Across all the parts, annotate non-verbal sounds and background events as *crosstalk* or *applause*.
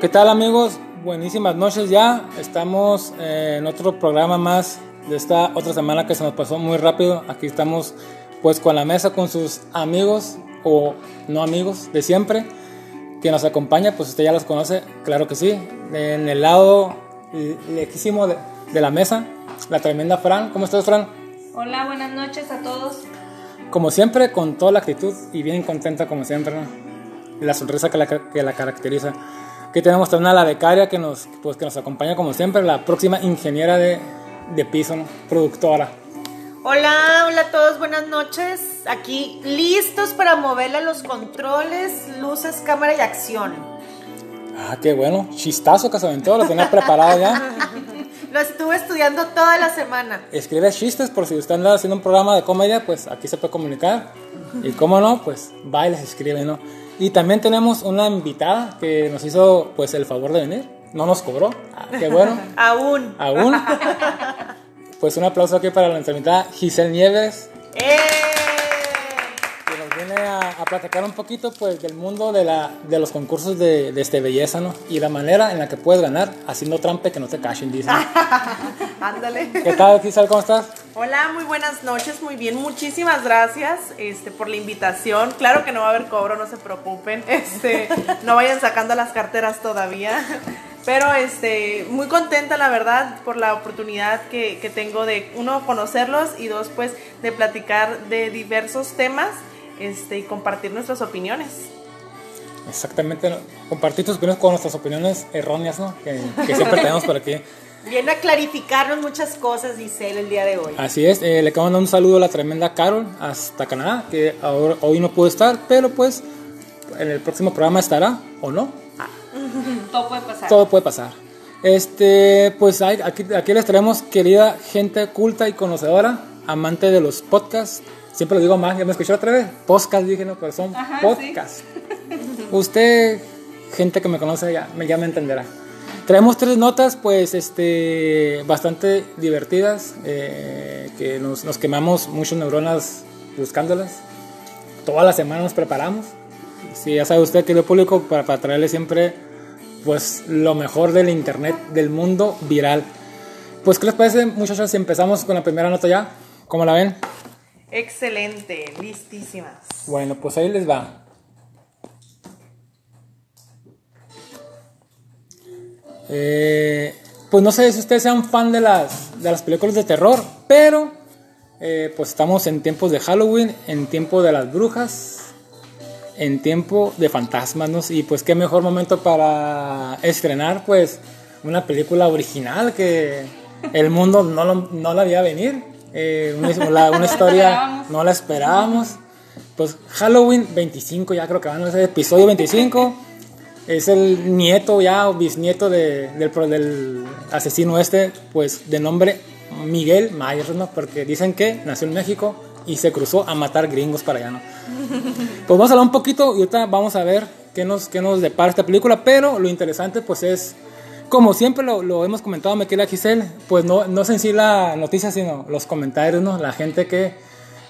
¿Qué tal amigos? Buenísimas noches ya. Estamos eh, en otro programa más de esta otra semana que se nos pasó muy rápido. Aquí estamos pues con la mesa con sus amigos o no amigos de siempre que nos acompaña, pues usted ya los conoce, claro que sí. En el lado lejísimo de, de la mesa, la tremenda Fran. ¿Cómo estás, Fran? Hola, buenas noches a todos. Como siempre, con toda la actitud y bien contenta como siempre, ¿no? la sonrisa que la, que la caracteriza. Aquí tenemos también a la becaria que nos, pues, que nos acompaña como siempre, la próxima ingeniera de, de piso, ¿no? productora. Hola, hola a todos, buenas noches. Aquí listos para moverle los controles, luces, cámara y acción. Ah, qué bueno. Chistazo que se aventó, lo tenía preparado ya. *laughs* Lo estuve estudiando toda la semana. Escribe chistes por si usted anda haciendo un programa de comedia, pues aquí se puede comunicar. Y cómo no, pues bailes, escribe, ¿no? Y también tenemos una invitada que nos hizo pues el favor de venir. No nos cobró. Ah, qué bueno. *laughs* Aún. Aún. *laughs* Pues un aplauso aquí para la invitada Giselle Nieves. ¡Eh! Viene a, a, platicar un poquito pues del mundo de, la, de los concursos de, de, este belleza, ¿no? Y la manera en la que puedes ganar haciendo trampe que no te cachen, dicen. *laughs* Ándale. ¿Qué tal, Giselle? ¿Cómo estás? Hola, muy buenas noches, muy bien, muchísimas gracias este, por la invitación. Claro que no va a haber cobro, no se preocupen, *laughs* este, no vayan sacando las carteras todavía. Pero este, muy contenta la verdad por la oportunidad que, que tengo de, uno, conocerlos y dos, pues, de platicar de diversos temas este, y compartir nuestras opiniones. Exactamente, compartir tus opiniones con nuestras opiniones erróneas, ¿no? Que, que siempre *laughs* tenemos por aquí. Viene a clarificarnos muchas cosas, Giselle, el día de hoy. Así es, eh, le acabo de dar un saludo a la tremenda Carol hasta Canadá, que ahora, hoy no pudo estar, pero pues en el próximo programa estará, ¿o no? Ah. *laughs* Todo puede pasar. Todo puede pasar. Este, pues aquí, aquí les traemos querida gente culta y conocedora, amante de los podcasts. Siempre lo digo más, ya me escuchó otra vez. Podcast, dije, no, pero son Ajá, podcasts. Usted, gente que me conoce, ya, ya me entenderá. Traemos tres notas, pues, este, bastante divertidas, eh, que nos, nos, quemamos muchas neuronas buscándolas. Toda la semana nos preparamos. Sí, ya sabe usted, querido público, para, para traerle siempre, pues, lo mejor del internet, del mundo viral. Pues, ¿qué les parece, muchachos, si empezamos con la primera nota ya? ¿Cómo la ven? Excelente, listísimas. Bueno, pues ahí les va. Eh, pues no sé si ustedes sean fan de las, de las películas de terror, pero eh, pues estamos en tiempos de Halloween, en tiempo de las brujas, en tiempo de fantasmas, ¿no? Y pues qué mejor momento para estrenar pues una película original que el mundo no, no la veía venir. Eh, una, *laughs* una historia no la esperábamos. Pues Halloween 25, ya creo que van a ser episodio 25 es el nieto ya o bisnieto de, del, del, asesino este, pues de nombre Miguel Myers, ¿no? Porque dicen que nació en México y se cruzó a matar gringos para allá, ¿no? *laughs* Pues vamos a hablar un poquito y ahorita vamos a ver qué nos, qué nos depara esta película, pero lo interesante pues es, como siempre lo, lo hemos comentado, me queda Giselle, pues no, no es en sí la noticia, sino los comentarios, ¿no? La gente que,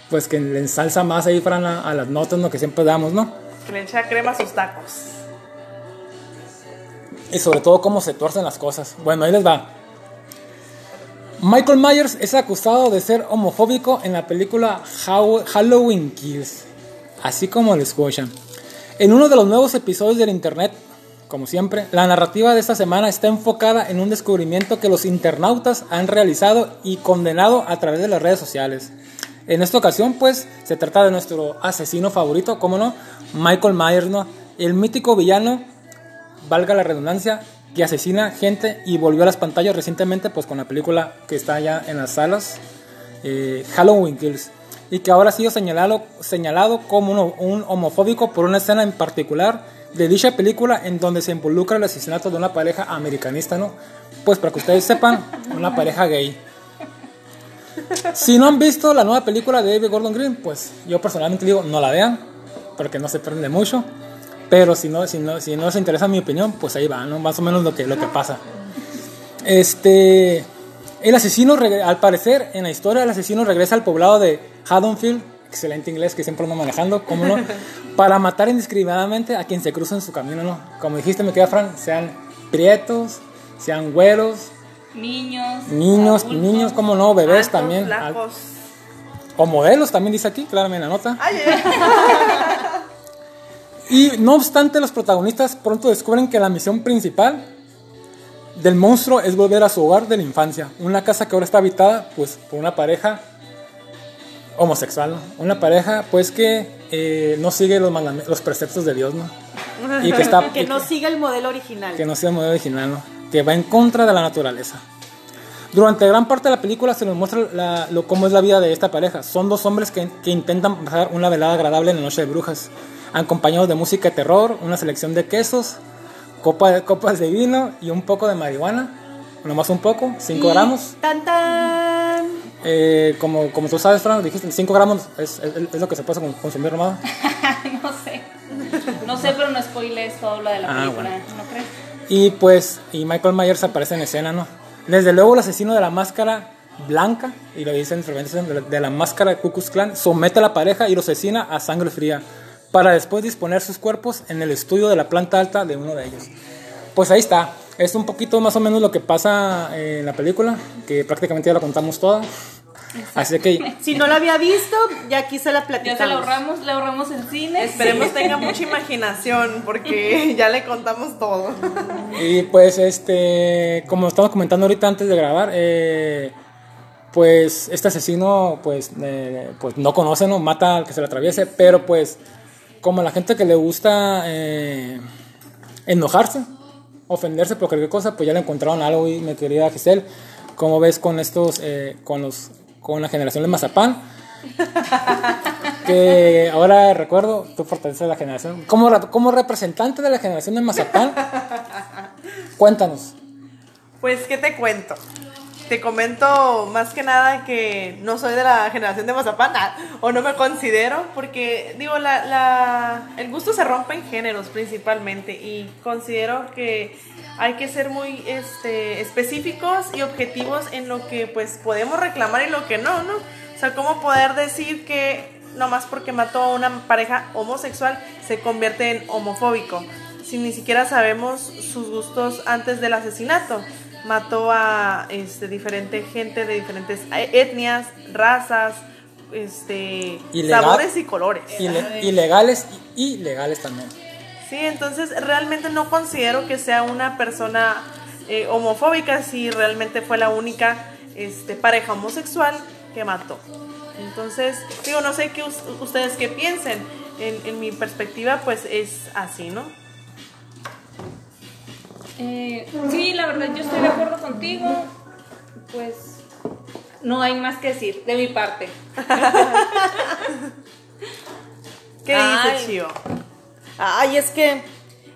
pues que le ensalza más ahí para a, a las notas, ¿no? Que siempre damos, ¿no? Que le echa crema a sus tacos y sobre todo cómo se tuercen las cosas. Bueno, ahí les va. Michael Myers es acusado de ser homofóbico en la película Halloween Kills, así como lo escuchan. En uno de los nuevos episodios del Internet, como siempre, la narrativa de esta semana está enfocada en un descubrimiento que los internautas han realizado y condenado a través de las redes sociales. En esta ocasión, pues, se trata de nuestro asesino favorito, ¿cómo no? Michael Myers, ¿no? El mítico villano valga la redundancia, que asesina gente y volvió a las pantallas recientemente pues con la película que está ya en las salas, eh, Halloween Kills, y que ahora ha sido señalado, señalado como un, homofóbico por una escena en particular de dicha película en donde se involucra el asesinato de una pareja americanista, ¿no? Pues para que ustedes sepan, una pareja gay. Si no han visto la nueva película de David Gordon Green, pues yo personalmente digo, no la vean, porque no se prende mucho. Pero si no, si no, si no les interesa mi opinión, pues ahí va, ¿no? Más o menos lo que, lo que pasa. Este. El asesino, al parecer, en la historia, el asesino regresa al poblado de Haddonfield, excelente inglés que siempre ando manejando, como no, *laughs* para matar indiscriminadamente a quien se cruza en su camino, ¿no? Como dijiste, me queda Fran, sean prietos, sean güeros, Niños. niños, adultos. niños, como no, bebés Altos, también, flacos. o modelos también dice aquí, claramente la nota. Ay, ay, Y no obstante, los protagonistas pronto descubren que la misión principal del monstruo es volver a su hogar de la infancia. Una casa que ahora está habitada pues por una pareja homosexual, ¿no? Una pareja pues que eh, no sigue los, los preceptos de Dios, ¿no? Y que está... *laughs* Que no siga el modelo original. que no sea el modelo original, ¿no? Que va en contra de la naturaleza. Durante gran parte de la película se nos muestra la- lo, cómo es la vida de esta pareja. Son dos hombres que, que intentan pasar una velada agradable en la noche de brujas, acompañados de música de terror, una selección de quesos, copa de, copas de vino y un poco de marihuana. Nomás un poco, 5 Y gramos. Tan tan. Eh, como, como tú sabes, Fran, dijiste 5 gramos es, es- es lo que se puede con- consumir nomás. *laughs* no sé. No sé, pero no spoilees todo lo de la Ah, película. bueno. ¿No crees? Y pues, y Michael Myers aparece en escena, ¿no? Desde luego el asesino de la máscara blanca, y lo dicen de la- de la máscara de Ku Klux Klan, somete a la pareja y los asesina a sangre fría, para después disponer sus cuerpos en el estudio de la planta alta de uno de ellos. Pues ahí está, es un poquito más o menos lo que pasa eh, en la película, que prácticamente ya la contamos toda. Así que *laughs* Si no la había visto, ya aquí se la Ya platicamos. se la ahorramos, le ahorramos el cine. Esperemos tenga mucha imaginación porque *laughs* ya le contamos todo. Y pues, este, como estamos comentando ahorita antes de grabar, eh, pues este asesino, pues, eh, pues no conoce, ¿no? Mata al que se le atraviese, pero pues, como a la gente que le gusta eh, enojarse, ofenderse por cualquier cosa, pues ya le encontraron algo y mi querida Giselle, como ves con estos, eh, con los, con la generación de Mazapán? *laughs* que ahora recuerdo, tú perteneces a la generación, como, como representante de la generación de Mazapán, cuéntanos. Pues, ¿qué te cuento? Te comento más que nada que no soy de la generación de Mazapán, ah, o no me considero, porque digo, la, la, el gusto se rompe en géneros principalmente, y considero que hay que ser muy este, específicos y objetivos en lo que pues podemos reclamar y lo que no, ¿no? O sea, ¿cómo poder decir que nomás porque mató a una pareja homosexual se convierte en homofóbico? Si ni siquiera sabemos sus gustos antes del asesinato mató a este, diferente gente de diferentes etnias, razas, este, Ilegal. sabores y colores. Ile- ilegales y ilegales también. Sí, entonces realmente no considero que sea una persona eh, homofóbica si realmente fue la única este, pareja homosexual que mató. Entonces, digo, no sé qué us- ustedes qué piensen. En, en mi perspectiva, pues es así, ¿no? Eh, sí, la verdad, yo estoy de acuerdo contigo. Pues no hay más que decir de mi parte. *laughs* ¿Qué Ay. dice Chio? Ay, es que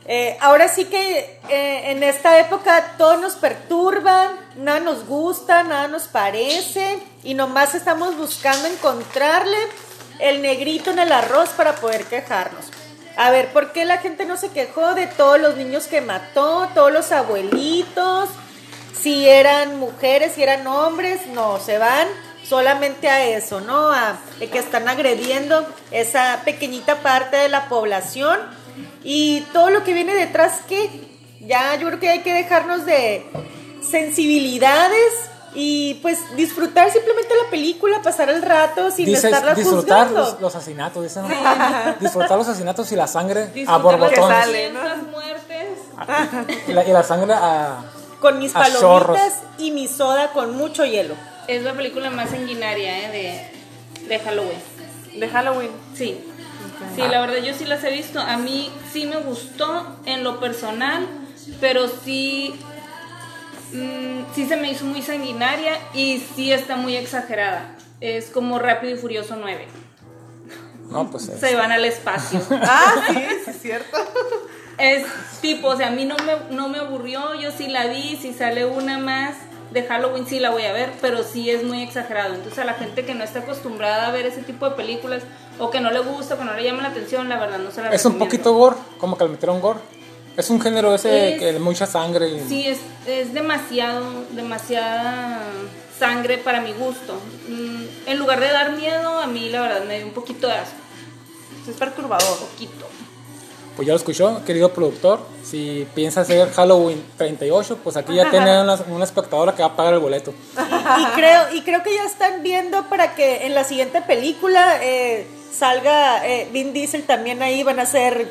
eh, ahora sí que eh, en esta época todo nos perturba, nada nos gusta, nada nos parece y nomás estamos buscando encontrarle el negrito en el arroz para poder quejarnos. A ver, ¿por qué la gente no se quejó de todos los niños que mató, todos los abuelitos? Si eran mujeres, si eran hombres, no, se van solamente a eso, ¿no? A que están agrediendo esa pequeñita parte de la población y todo lo que viene detrás que ya yo creo que hay que dejarnos de sensibilidades y pues disfrutar simplemente la película, pasar el rato sin Dices, estarla disfrutar juzgando. los, los asesinatos, dicen, ¿no? disfrutar los asesinatos y la sangre a *laughs* Disfrutar las borbotones. sale, ¿no? 200 muertes. Y la, y la sangre a... con mis a palomitas chorros. y mi soda con mucho hielo. Es la película más sanguinaria ¿eh? de, de Halloween. De Halloween. Sí. Sí, la verdad yo sí las he visto. A mí sí me gustó en lo personal, pero sí, mm, sí se me hizo muy sanguinaria y sí está muy exagerada. Es como Rápido y Furioso 9. No, pues es- Se van al espacio. *laughs* Ah, sí, sí, es cierto. Es tipo, o sea, a mí no me, no me aburrió, yo sí la vi, si sale una más de Halloween sí la voy a ver, pero sí es muy exagerado. Entonces a la gente que no está acostumbrada a ver ese tipo de películas o que no le gusta, que no le llama la atención, la verdad no se la es un poquito gore, como que le metieron gore. Es un género ese Es- que mucha sangre y... Sí, es, es demasiado, demasiada sangre para mi gusto. Mm, en lugar de dar miedo, a mí la verdad me dio un poquito de asco. Es perturbador. Un poquito. Pues ya lo escuchó, querido productor. Si piensa hacer *laughs* Halloween 38, pues aquí ya tiene una, una espectadora que va a pagar el boleto. Y creo, y creo que ya están viendo para que en la siguiente película eh, salga eh, Vin Diesel también ahí. Van a hacer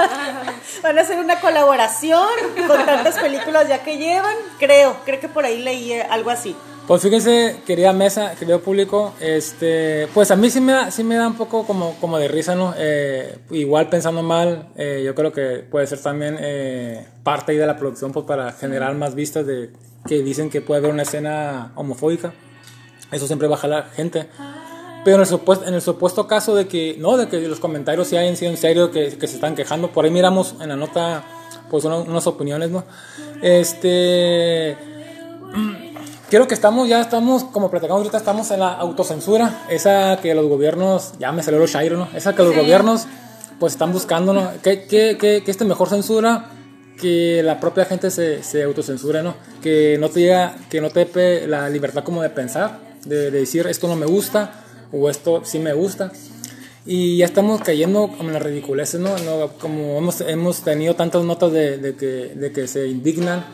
*laughs* van a hacer una colaboración con tantas películas ya que llevan. Creo, creo que por ahí leí eh, algo así. Pues fíjense, querida mesa, querido público, este, pues a mí sí me da, sí me da un poco como, como de risa, ¿no? Eh, igual pensando mal, eh, yo creo que puede ser también eh, parte ahí de la producción pues, para generar más vistas de que dicen que puede haber una escena homofóbica. Eso siempre baja la gente. Pero en el, supuesto, en el supuesto caso de que, no, de que los comentarios sí hayan sido en serio, que, que se están quejando, por ahí miramos en la nota, pues una- unas opiniones, ¿no? Este creo que estamos, ya estamos, como platicamos ahorita, estamos en la autocensura, esa que los gobiernos, ya me salió Shairo, ¿no? Esa que los gobiernos, pues están buscando, ¿no? Que, que, que, que este mejor censura que la propia gente se, se autocensura, ¿no? Que no te diga, que no te la libertad como de pensar, de, de decir esto no me gusta o esto sí me gusta. Y ya estamos cayendo como en las ridiculeces, ¿no? No, Como hemos, hemos tenido tantas notas de, de que, de que se indignan.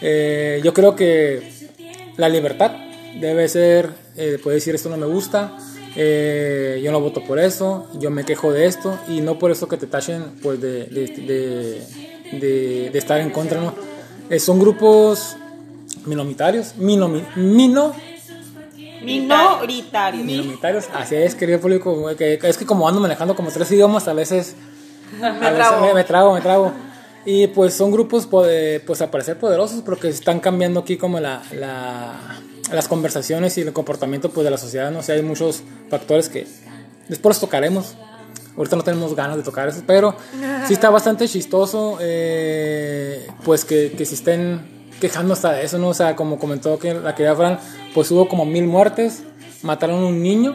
Eh, yo creo que la libertad debe ser, eh, puede decir esto no me gusta, eh, yo no voto por eso, yo me quejo de esto y no por eso que te tachen pues de, de, de, de- estar en contra, ¿no? Eh, son grupos minoritarios, minomi- mino, Minoritario. minoritarios, así es, querido público, que, es que como ando manejando como tres idiomas, a veces, *laughs* a veces trago. me, me trago, me trago. Y pues son grupos, pode- pues a parecer poderosos, porque están cambiando aquí como la, la- las conversaciones y el comportamiento pues de la sociedad, no sé, hay muchos factores que después los tocaremos. Ahorita no tenemos ganas de tocar eso, pero sí está bastante chistoso, eh, pues que, que se estén quejando hasta de eso, ¿no? O sea, como comentó que la querida Fran, pues hubo como mil muertes, mataron a un niño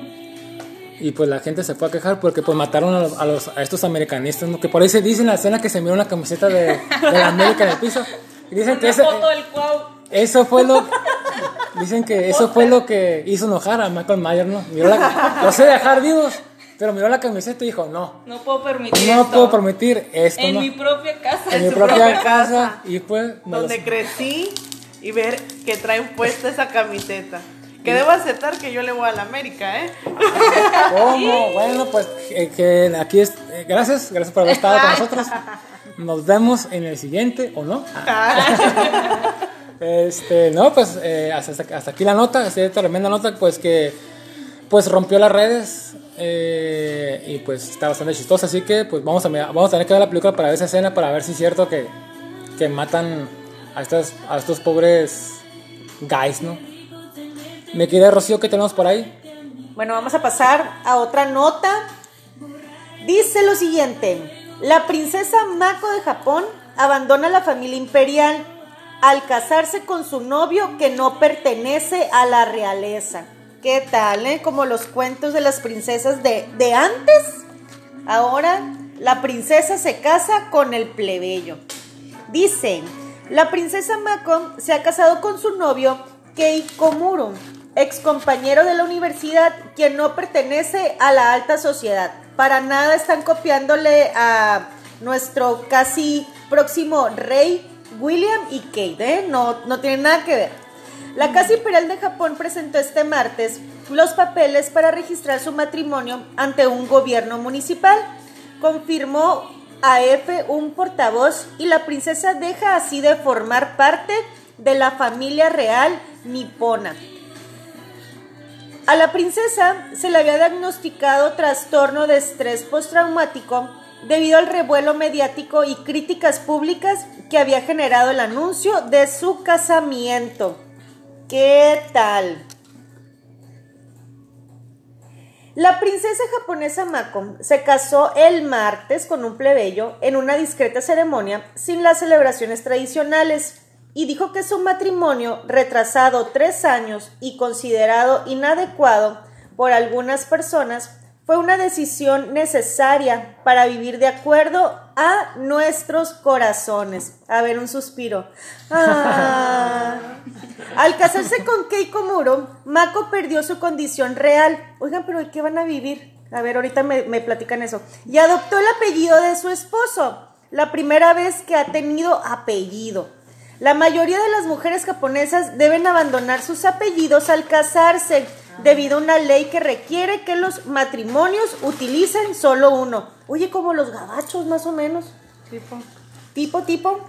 y pues la gente se fue a quejar porque pues mataron a, los, a, los- a estos americanistas, ¿no? Que por ahí se dice en la escena que se miró una camiseta de, de la América en el piso. Y dicen que ese- eso fue lo dicen que eso fue lo que hizo enojar a Michael Myers, ¿no? Miró la, lo sé dejar vivos, pero miró la camiseta y dijo, no, No puedo permitir no esto. puedo permitir esto, En ¿no? mi propia casa. en mi propia propia casa casa. y pues Donde los- crecí y ver que traen puesta esa camiseta. Que debo aceptar que yo le voy a la América, ¿eh? *laughs* ¿Cómo? Bueno, pues que, que aquí es. eh, gracias, gracias por haber estado con nosotros. Nos vemos en el siguiente, ¿o no? *laughs* Este, no, pues eh, hasta, hasta aquí la nota, esta tremenda nota, pues que pues rompió las redes eh, y pues está bastante chistosa, así que pues vamos a, vamos a tener que ver la película para ver esa escena, para ver si es cierto que, que matan a, estas, a estos pobres guys, ¿no? Me quedé Rocío, ¿qué tenemos por ahí? Bueno, vamos a pasar a otra nota. Dice lo siguiente: La princesa Mako de Japón abandona la familia imperial al casarse con su novio que no pertenece a la realeza. ¿Qué tal, eh? Como los cuentos de las princesas de, de antes. Ahora la princesa se casa con el plebeyo. Dice, la princesa Mako se ha casado con su novio Kei Komuro, ex compañero de la universidad, quien no pertenece a la alta sociedad. Para nada están copiándole a nuestro casi próximo rey William y Kate, ¿eh? no, no tienen nada que ver. La Casa Imperial de Japón presentó este martes los papeles para registrar su matrimonio ante un gobierno municipal. Confirmó AF un portavoz y la princesa deja así de formar parte de la familia real nipona. A la princesa se le había diagnosticado trastorno de estrés postraumático debido al revuelo mediático y críticas públicas que había generado el anuncio de su casamiento. ¿Qué tal? La princesa japonesa Mako se casó el martes con un plebeyo en una discreta ceremonia sin las celebraciones tradicionales y dijo que su matrimonio, retrasado tres años y considerado inadecuado por algunas personas, fue una decisión necesaria para vivir de acuerdo a nuestros corazones. A ver, un suspiro. Ah. Al casarse con Keiko Muro, Mako perdió su condición real. Oigan, pero ¿de qué van a vivir? A ver, ahorita me, me platican eso. Y adoptó el apellido de su esposo. La primera vez que ha tenido apellido. La mayoría de las mujeres japonesas deben abandonar sus apellidos al casarse debido a una ley que requiere que los matrimonios utilicen solo uno. Oye, como los gabachos más o menos. Tipo. Tipo, tipo.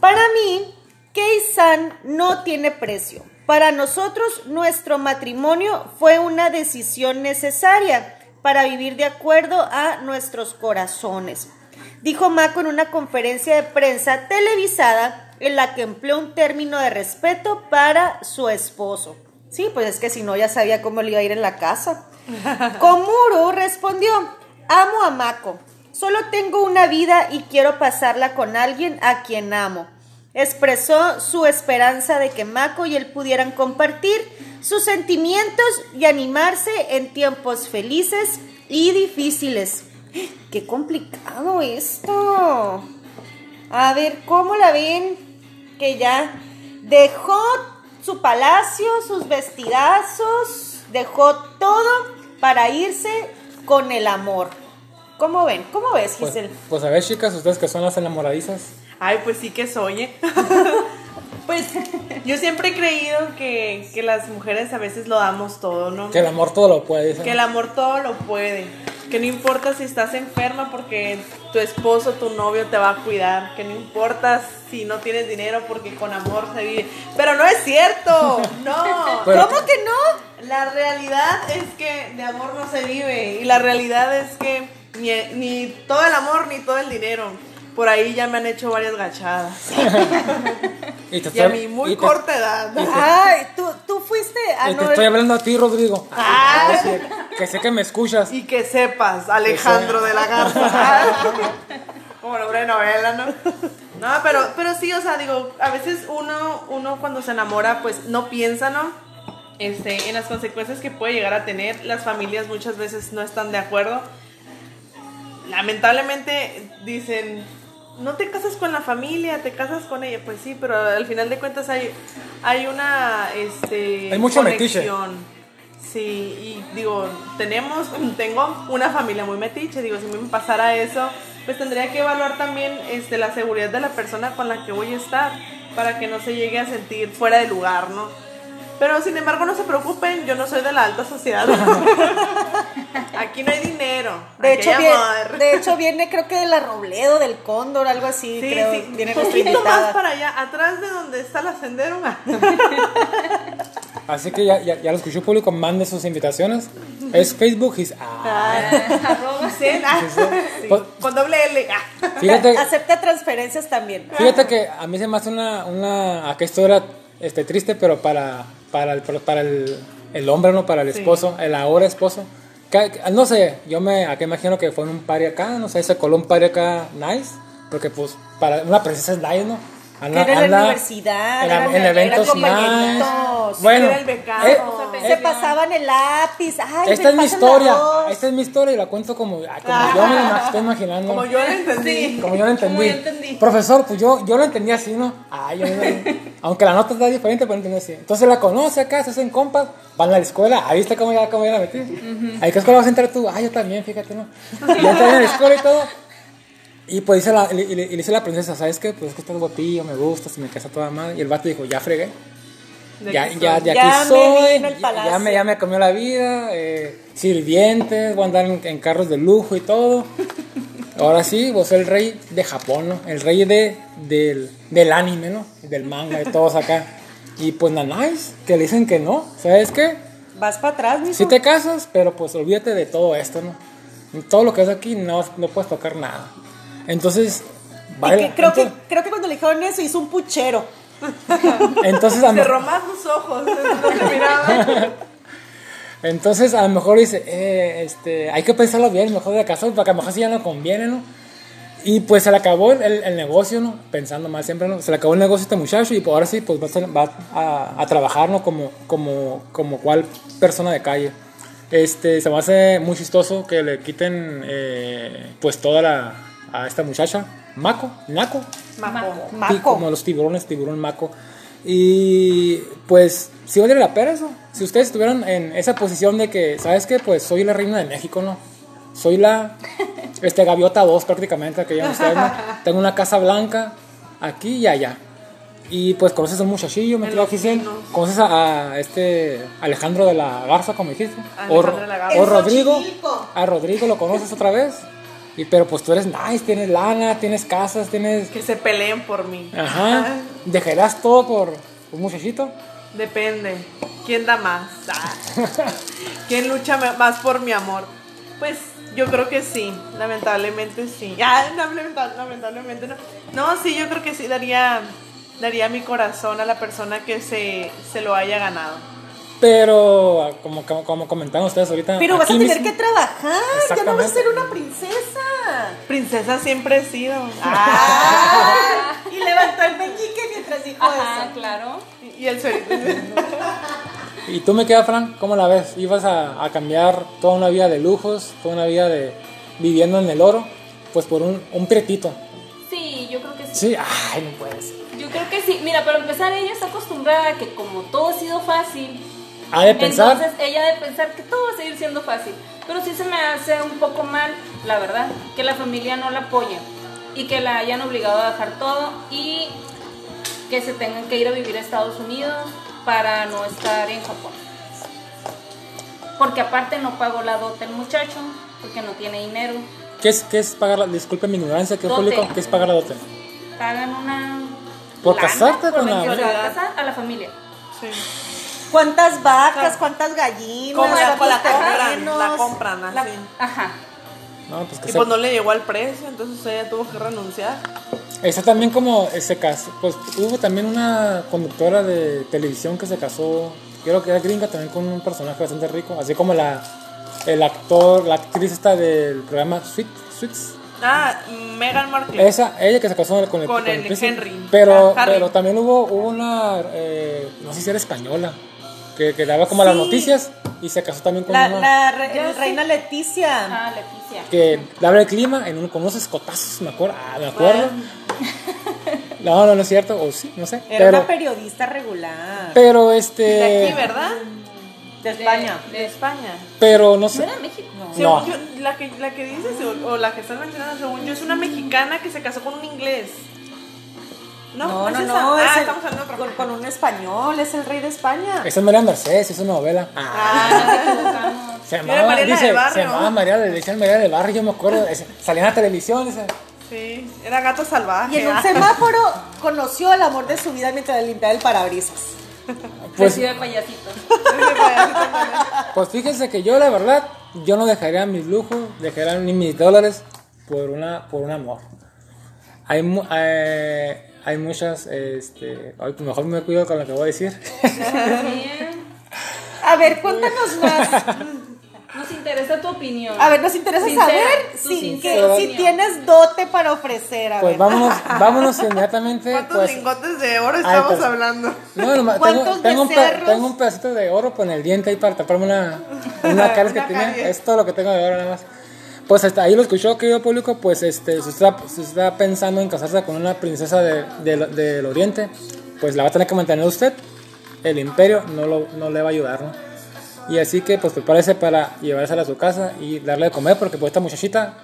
Para mí, Kei-san no tiene precio. Para nosotros, nuestro matrimonio fue una decisión necesaria para vivir de acuerdo a nuestros corazones. Dijo Mako en una conferencia de prensa televisada en la que empleó un término de respeto para su esposo. Sí, pues es que si no ya sabía cómo le iba a ir en la casa. Komuro respondió, amo a Mako, solo tengo una vida y quiero pasarla con alguien a quien amo. Expresó su esperanza de que Mako y él pudieran compartir sus sentimientos y animarse en tiempos felices y difíciles. Qué complicado esto. A ver, ¿cómo la ven? Que ya dejó su palacio, sus vestidazos, dejó todo para irse con el amor. ¿Cómo ven? ¿Cómo ves, Pues, Giselle? pues a ver, chicas, ustedes que son las enamoradizas. Ay, pues sí que soy. ¿eh? *laughs* pues yo siempre he creído que, que las mujeres a veces lo damos todo, ¿no? Que el amor todo lo puede. dicen. Que el amor todo lo puede. Que no importa si estás enferma porque tu esposo, tu novio te va a cuidar. Que no importa si no tienes dinero porque con amor se vive. Pero no es cierto. *laughs* No. Pero- ¿Cómo que no? La realidad es que de amor no se vive. Y la realidad es que ni, ni todo el amor ni todo el dinero. Por ahí ya me han hecho varias gachadas. *laughs* Y, te Y a mi muy y te- corta edad. Ay, tú, tú fuiste a y te estoy hablando a ti, Rodrigo. Ah. Que, sé, que sé que me escuchas. Y que sepas, Alejandro de la Garza. *laughs* Como nombre de novela, ¿no? No, pero, pero sí, o sea, digo, a veces uno, uno cuando se enamora, pues no piensa, ¿no? Este, en las consecuencias que puede llegar a tener. Las familias muchas veces no están de acuerdo. Lamentablemente dicen, no te casas con la familia, te casas con ella. Pues sí, pero al final de cuentas hay, hay una este, Hay mucho metiche. conexión. Sí, y digo, tenemos, *clears throat* tengo una familia muy metiche, digo, si me pasara eso, pues tendría que evaluar también este, la seguridad de la persona con la que voy a estar, para que no se llegue a sentir fuera de lugar, ¿no? Pero sin embargo, no se preocupen, yo no soy de la alta sociedad. *laughs* Aquí no hay dinero. De aquí hecho, hay viene, de hecho, viene creo que de la Robledo, del Cóndor, algo así, Sí, creo. sí, Viene un poquito más para allá, atrás de donde está la sendero. *laughs* Así que ya, ya, ya lo escuchó público, mande sus invitaciones. Es Facebook. is- ah, ah, sí, Pues- con doble L. ah. fíjate, Acepta transferencias también. fíjate que a mí se me hace una, una acá historia este, triste, pero para, para, el, para el, el hombre, no para el Sí. esposo, el ahora esposo. No sé, yo me acá imagino que fue en un party acá, no sé, se coló un party acá nice, porque pues para una princesa es nice, ¿no? Era en la universidad, en, eventos nice. Bueno, Era el becado. eh, Se pasaban el lápiz. Ay, esta es mi la historia, esta es mi historia y la cuento como, ah, como yo me la estoy imaginando. Como yo lo entendí. Como yo lo entendí. Como yo entendí. Profesor, pues yo, yo lo entendí así, ¿no? Ay, yo no- aunque la nota está diferente, pero entendí así. Entonces la conoce acá, se hacen compas, van a la escuela, ahí está cómo ya, cómo ya la metí. ¿A qué escuela vas a entrar tú? Ah, yo también, fíjate, ¿no? Y ya entré en la escuela y todo. Y pues dice la, y le, y le- y le dice la princesa, ¿sabes qué? Pues es que estás guapillo, me gusta, se me casa toda madre. Y el vato dijo, ya fregué. Ya, ya, ya, Ya aquí soy, ya- me, ya me comió la vida, eh, sirvientes, voy a andar en, en carros de lujo y todo. Ahora sí, vos el rey de Japón, ¿no? El rey de, del, del anime, ¿no? Del manga, de todos acá. Y pues nanáis, que le dicen que no, ¿sabes qué? Vas para atrás, mijo. Sí te casas, pero pues olvídate de todo esto, ¿no? Todo lo que es aquí no, no puedes tocar nada. Entonces, vale, que- creo, que, entonces, creo que cuando le dijeron eso hizo un puchero. *laughs* entonces a lo Cerró más los ojos. No se miraba. *laughs* Entonces a lo mejor dice, eh, este, hay que pensarlo bien, mejor de casar, porque a lo mejor sí ya no conviene, ¿no? Y pues se le acabó el, el- el negocio, ¿no? Pensando mal siempre, ¿no? Se le acabó el negocio a este muchacho y pues ahora sí, pues va a, ser- va a, a trabajar, ¿no? Como, como, como cual persona de calle. Este, se me hace muy chistoso que le quiten eh, pues toda la a esta muchacha, Mako, Nako, Maco. como los tiburones, tiburón Mako. Y pues sí vale la pena eso. Si ustedes estuvieran en esa posición de que, ¿sabes qué? Pues soy la reina de México, ¿no? Soy la *laughs* este gaviota 2 prácticamente, que ustedes, ¿no? *laughs* Tengo una casa blanca aquí y allá. Y pues conoces a un muchachillo, me creo que. Conoces a, a este Alejandro de la Garza, como dijiste. O, Alejandro de la Garza. o Rodrigo. A Rodrigo lo conoces otra vez. Y, pero pues tú eres nice, tienes lana, tienes casas, tienes... Que se peleen por mí. Ajá. ¿Dejarás todo por un muchachito? Depende. ¿Quién da más? Ah. ¿Quién lucha más por mi amor? Pues yo creo que sí. Lamentablemente sí. Ah, lamentablemente no. No, sí, yo creo que sí daría, daría mi corazón a la persona que se, se lo haya ganado. Pero, como, como, como comentaban ustedes ahorita. Pero vas a tener mismo- que trabajar, ya no vas a ser una princesa. Princesa siempre he sido. *laughs* Ah, y levantó el meñique mientras dijo Ajá, eso. claro. Y el suerito. *laughs* ¿Y tú me queda, Fran? ¿Cómo la ves? ¿Ibas a, a cambiar toda una vida de lujos, toda una vida de viviendo en el oro? Pues por un, un prietito. Sí, yo creo que sí. Sí, ay, no puede ser. Yo creo que sí. Mira, para empezar, ella está acostumbrada a que como todo ha sido fácil, Ha de pensar. entonces ella ha de pensar que todo va a seguir siendo fácil. Pero sí se me hace un poco mal, la verdad, que la familia no la apoya y que la hayan obligado a dejar todo y que se tengan que ir a vivir a Estados Unidos para no estar en Japón. Porque aparte no pagó la dote el muchacho, porque no tiene dinero. ¿Qué es, qué es pagar la, disculpen mi ignorancia, ¿qué público? ¿Qué es pagar la dote? Pagan una... ¿Por lana casarte por con la- a la familia. Sí. ¿Cuántas vacas, cuántas gallinas, la, cuántos la compran, la compran La- así. Ajá. No, pues que Y pues no le llegó al precio, entonces ella tuvo que renunciar. Está también como eh, se casó, pues hubo también una conductora de televisión que se casó, creo que era gringa también con un personaje bastante rico, así como la el actor, la actriz esta del programa Sweet, Sweets. Ah, Meghan Markle. Esa, ella que se casó con el, Con el príncipe. Henry. Pero, Ah, pero también hubo, hubo una, eh, no sé si era española, que, que daba como las noticias y se casó también con La, una la re- Yo sí. reina Leticia. Ah, Leticia. que daba el clima en un, con unos escotazos, me acuerdo, ah, me acuerdo. No, no, no es cierto, o sí, no sé. Era pero, una periodista regular. pero este, De aquí, ¿verdad? de España. De, de España. pero no ¿No sé. era México? No. Según yo, la que, la que dices, o, o la que estás mencionando, según yo, es una mexicana que se casó con un inglés. No, No, ¿es no, esa? no, Ah, es el- estamos hablando de otra con, un español, es el rey de España. Esa es María Mercedes, es una novela. Ah, Ah, *laughs* se Era llamaba, dice, del Barrio. se llamaba María, le decían María del Barrio, yo me acuerdo, es- salía en la televisión, dice, Sí, era gato salvaje. Y en un ah. semáforo conoció al amor de su vida mientras le limpiaba el parabrisas. pues, de payasito. pues fíjense que yo la verdad, yo no dejaría mis lujos, dejaría ni mis dólares por una, por un amor. Hay, mu- eh, hay muchas, este, ay, pues mejor me cuido con lo que voy a decir. *laughs* A ver, cuéntanos más. Nos interesa tu opinión. A ver, nos interesa Sincera, saber si, sincera que- si tienes dote para ofrecer. A Pues ver. vámonos, *laughs* vámonos inmediatamente. ¿Cuántos Pues, lingotes de oro Ay, estamos pues, hablando? No, nomás, ¿Cuántos tengo, tengo, un tengo un pedacito de oro con el diente ahí para taparme una, una *laughs* que caries. Es todo lo que tengo de oro nada más. Pues hasta ahí lo escuchó, querido público. Pues este, usted, si usted está pensando en casarse con una princesa de, de- del oriente, pues la va a tener que mantener usted. El imperio no, lo, no le va a ayudar, ¿no? Y así que pues prepárese para llevársela a su casa y darle de comer, porque pues esta muchachita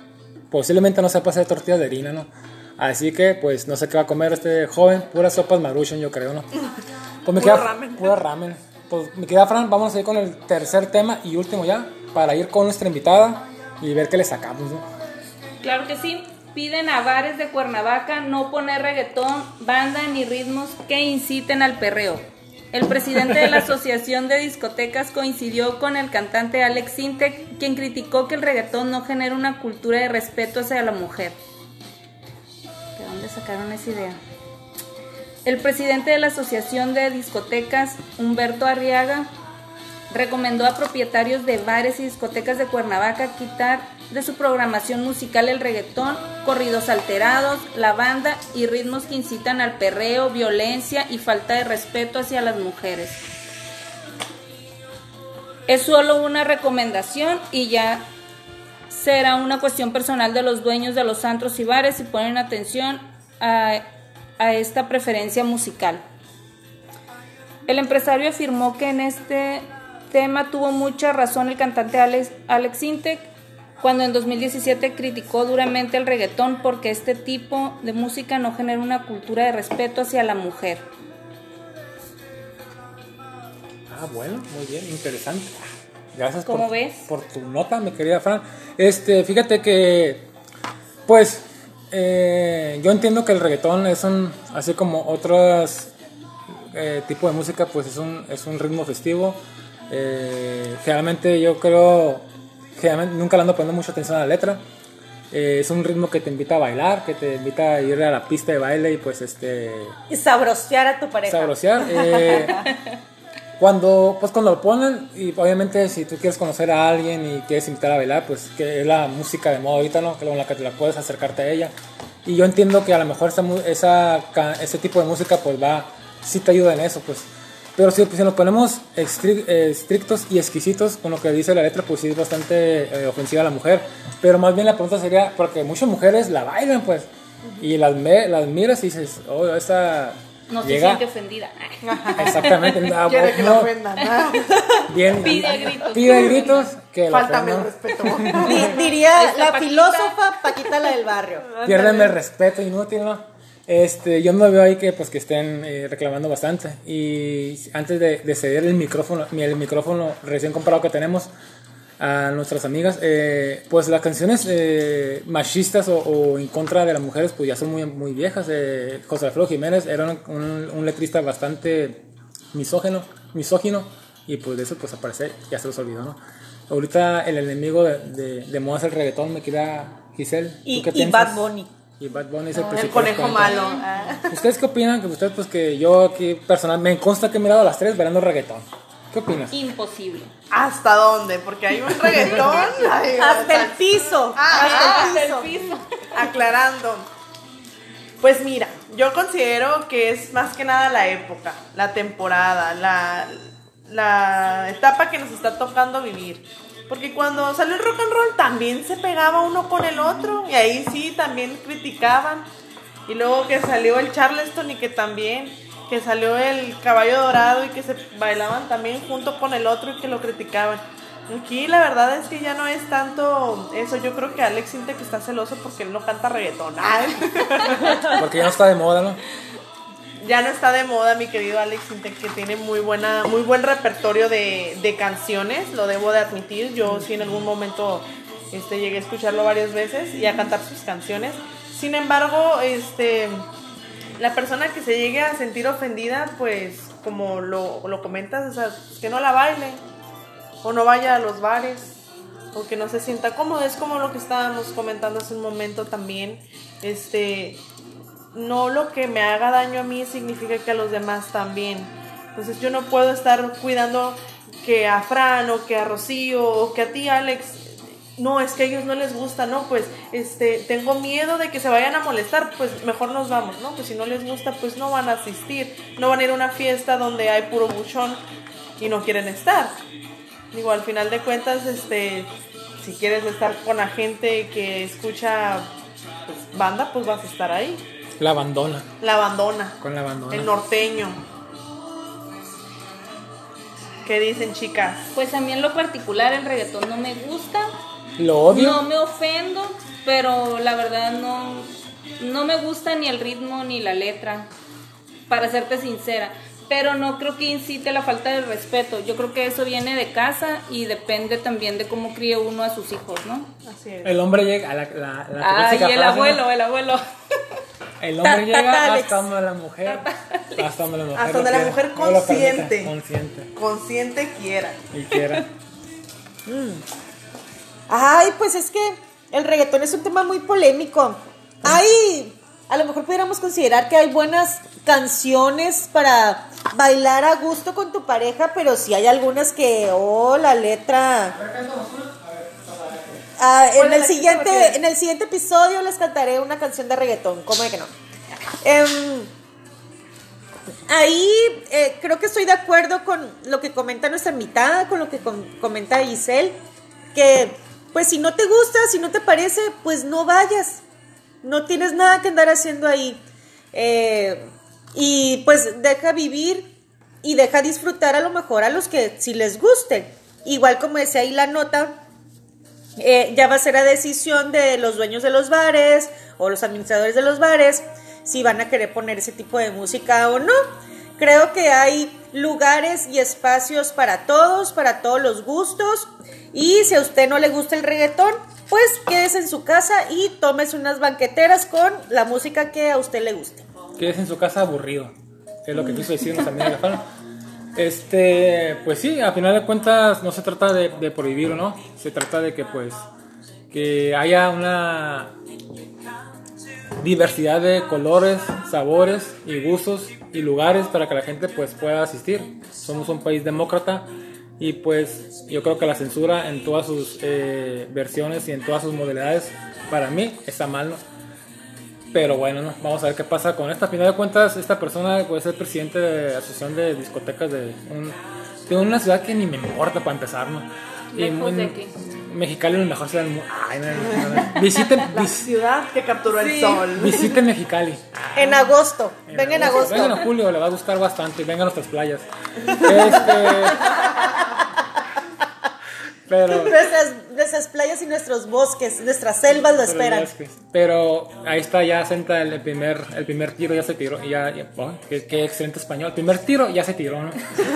posiblemente no sepa hacer tortillas de harina, ¿no? Así que pues no sé qué va a comer este joven, puras sopas maruchan yo creo, ¿no? *laughs* Pues me queda ramen. puro ramen. Pues me queda Fran, vamos a ir con el tercer tema y último ya, para ir con nuestra invitada y ver qué le sacamos, ¿no? Claro que sí. Piden a bares de Cuernavaca no poner reggaetón, banda ni ritmos que inciten al perreo. El presidente de la *laughs* Asociación de Discotecas coincidió con el cantante Alex Sintek, quien criticó que el reggaetón no genera una cultura de respeto hacia la mujer. ¿De dónde sacaron esa idea? El presidente de la Asociación de Discotecas, Humberto Arriaga, recomendó a propietarios de bares y discotecas de Cuernavaca quitar de su programación musical el reggaetón, corridos alterados, la banda y ritmos que incitan al perreo, violencia y falta de respeto hacia las mujeres. Es solo una recomendación y ya será una cuestión personal de los dueños de los antros y bares si ponen atención a, a esta preferencia musical. El empresario afirmó que en este tema tuvo mucha razón el cantante Alex, Alex Intec cuando en 2017 criticó duramente el reggaetón porque este tipo de música no genera una cultura de respeto hacia la mujer. Ah, bueno, muy bien, interesante. Gracias ¿Cómo por, ves? por tu nota, mi querida Fran. Este, fíjate que, pues, eh, yo entiendo que el reggaetón es un, así como otros eh, tipos de música, pues es un, es un ritmo festivo. Eh, generalmente yo creo, generalmente nunca le ando poniendo mucha atención a la letra. Eh, es un ritmo que te invita a bailar, que te invita a ir a la pista de baile y pues este Y sabrosear a tu pareja. sabrosear. eh, *laughs* cuando, pues cuando lo ponen, y obviamente si tú quieres conocer a alguien y quieres invitar a bailar, pues que es la música de moda ahorita, ¿no? Con la que te la puedes acercarte a ella. Y yo entiendo que a lo mejor esa, esa, ese tipo de música, pues va, sí te ayuda en eso, pues. Pero si, si nos ponemos estri- estrictos y exquisitos con lo que dice la letra, pues sí es bastante eh, ofensiva a la mujer. Pero más bien la pregunta sería, porque muchas mujeres la bailan, pues. Y las, me- las miras y dices, oh, esa... No se llega- siente ofendida. *laughs* Exactamente. no, *laughs* Quiere que no, la ofendan. ¿ah? bien, Pide a gritos. Pide a gritos que la Fáltame el respeto. *laughs* Di- diría Esta la Paquita. filósofa Paquita la del barrio. Piérdeme el respeto inútil, ¿no? Este, yo no veo ahí que pues que estén eh, reclamando bastante y antes de, de ceder el micrófono, mi- el micrófono recién comprado que tenemos a nuestras amigas, eh, pues las canciones eh, machistas o, o en contra de las mujeres pues ya son muy, muy viejas. Eh, José Alfredo Jiménez era un, un- letrista bastante misógeno, misógino y pues de eso pues aparece, ya se los olvidó, ¿no? Ahorita el enemigo de, de, de moda es el reggaetón, me queda Giselle. ¿tú Y, qué y? Bad Bunny. Y Bad Bunny es el El principal conejo malo. Ah. ¿Ustedes qué opinan? Que ustedes, pues que yo aquí personal, me consta que he mirado a las tres bailando reggaetón. ¿Qué opinas? Imposible. ¿Hasta dónde? Porque hay un reggaetón. *laughs* Ay, Hasta el piso. Ah, hasta el hasta piso. el piso. aclarando. Pues mira, yo considero que es más que nada la época, la temporada, la, la etapa que nos está tocando vivir. Porque cuando salió el rock and roll también se pegaba uno con el otro y ahí sí también criticaban. Y luego que salió el Charleston y que también, que salió el caballo dorado y que se bailaban también junto con el otro y que lo criticaban. Aquí la verdad es que ya no es tanto eso. Yo creo que Alex siente que está celoso porque él no canta reggaetón. Porque ya no está de moda, ¿no? Ya no está de moda mi querido Alex Intec, que tiene muy buena muy buen repertorio de, de canciones lo debo de admitir. Yo sí en algún momento este llegué a escucharlo varias veces y a cantar sus canciones. Sin embargo este la persona que se llegue a sentir ofendida pues como lo, lo comentas o pues, que no la baile o no vaya a los bares o que no se sienta cómodo. Es como lo que estábamos comentando hace un momento también este no lo que me haga daño a mí significa que a los demás también. Entonces yo no puedo estar cuidando que a Fran o que a Rocío o que a ti Alex. No, es que a ellos no les gusta, no, pues este tengo miedo de que se vayan a molestar, pues mejor nos vamos, ¿no? Pues si no les gusta, pues no van a asistir, no van a ir a una fiesta donde hay puro buchón y no quieren estar. Digo, al final de cuentas, este si quieres estar con la gente que escucha pues, banda, pues vas a estar ahí. La abandona. La abandona. Con la abandona. El norteño. ¿Qué dicen, chicas? Pues a mí en lo particular el reggaetón no me gusta. Lo odio. No me ofendo, pero la verdad no, no me gusta ni el ritmo ni la letra, para serte sincera. Pero no creo que incite la falta de respeto. Yo creo que eso viene de casa y depende también de cómo críe uno a sus hijos, ¿no? Así es. El hombre llega a la, la, la Ay, clásica el frase, ¿no? abuelo, el abuelo. El hombre llega hasta donde la mujer. Hasta donde la mujer. Hasta donde la mujer consciente. Consciente. Consciente quiera. Y quiera. Ay, pues es que el reggaetón es un tema muy polémico. Ay, a lo mejor pudiéramos considerar que hay buenas canciones para bailar a gusto con tu pareja, pero sí hay algunas que, oh, la letra. Ah, en, ¿Cuál es el siguiente, en el siguiente episodio les cantaré una canción de reggaetón, ¿cómo de que no? Em, ahí eh, creo que estoy de acuerdo con lo que comenta nuestra invitada, con lo que comenta Giselle, que pues si no te gusta, si no te parece, pues no vayas. No tienes nada que andar haciendo ahí. Eh, y pues deja vivir y deja disfrutar a lo mejor a los que si les guste. Igual como decía ahí la nota, eh, ya va a ser a decisión de los dueños de los bares o los administradores de los bares si van a querer poner ese tipo de música o no. Creo que hay lugares y espacios para todos, para todos los gustos. Y si a usted no le gusta el reggaetón, pues quédese en su casa y tómese unas banqueteras con la música que a usted le guste. Quédese en su casa aburrido, es lo que quiso decir nuestra amiga Este, pues sí, a final de cuentas no se trata de, de prohibir, ¿no? Se trata de que pues que haya una diversidad de colores, sabores y gustos y lugares para que la gente pues pueda asistir. Somos un país demócrata y pues yo creo que la censura en todas sus eh, versiones y en todas sus modalidades para mí está mal. Pero bueno, ¿no? vamos a ver qué pasa con esta. A final de cuentas, esta persona puede ser presidente de la Asociación de Discotecas de, un, de una ciudad que ni me importa para empezar, ¿no? Y Mexicali es la mejor ciudad del mundo. Ay, no, *laughs* Visiten. La ciudad que capturó el sol. Visiten Mexicali. En agosto. Vengan en agosto. Vengan en julio, le va a gustar bastante. Vengan a nuestras playas. Este. *laughs* Pero, nuestras, playas y nuestros bosques, nuestras selvas lo esperan. Pero ahí está, ya senta el primer, el primer tiro, ya se tiró. Ya, oh, qué, excelente español. El primer tiro ya se tiró, ¿no?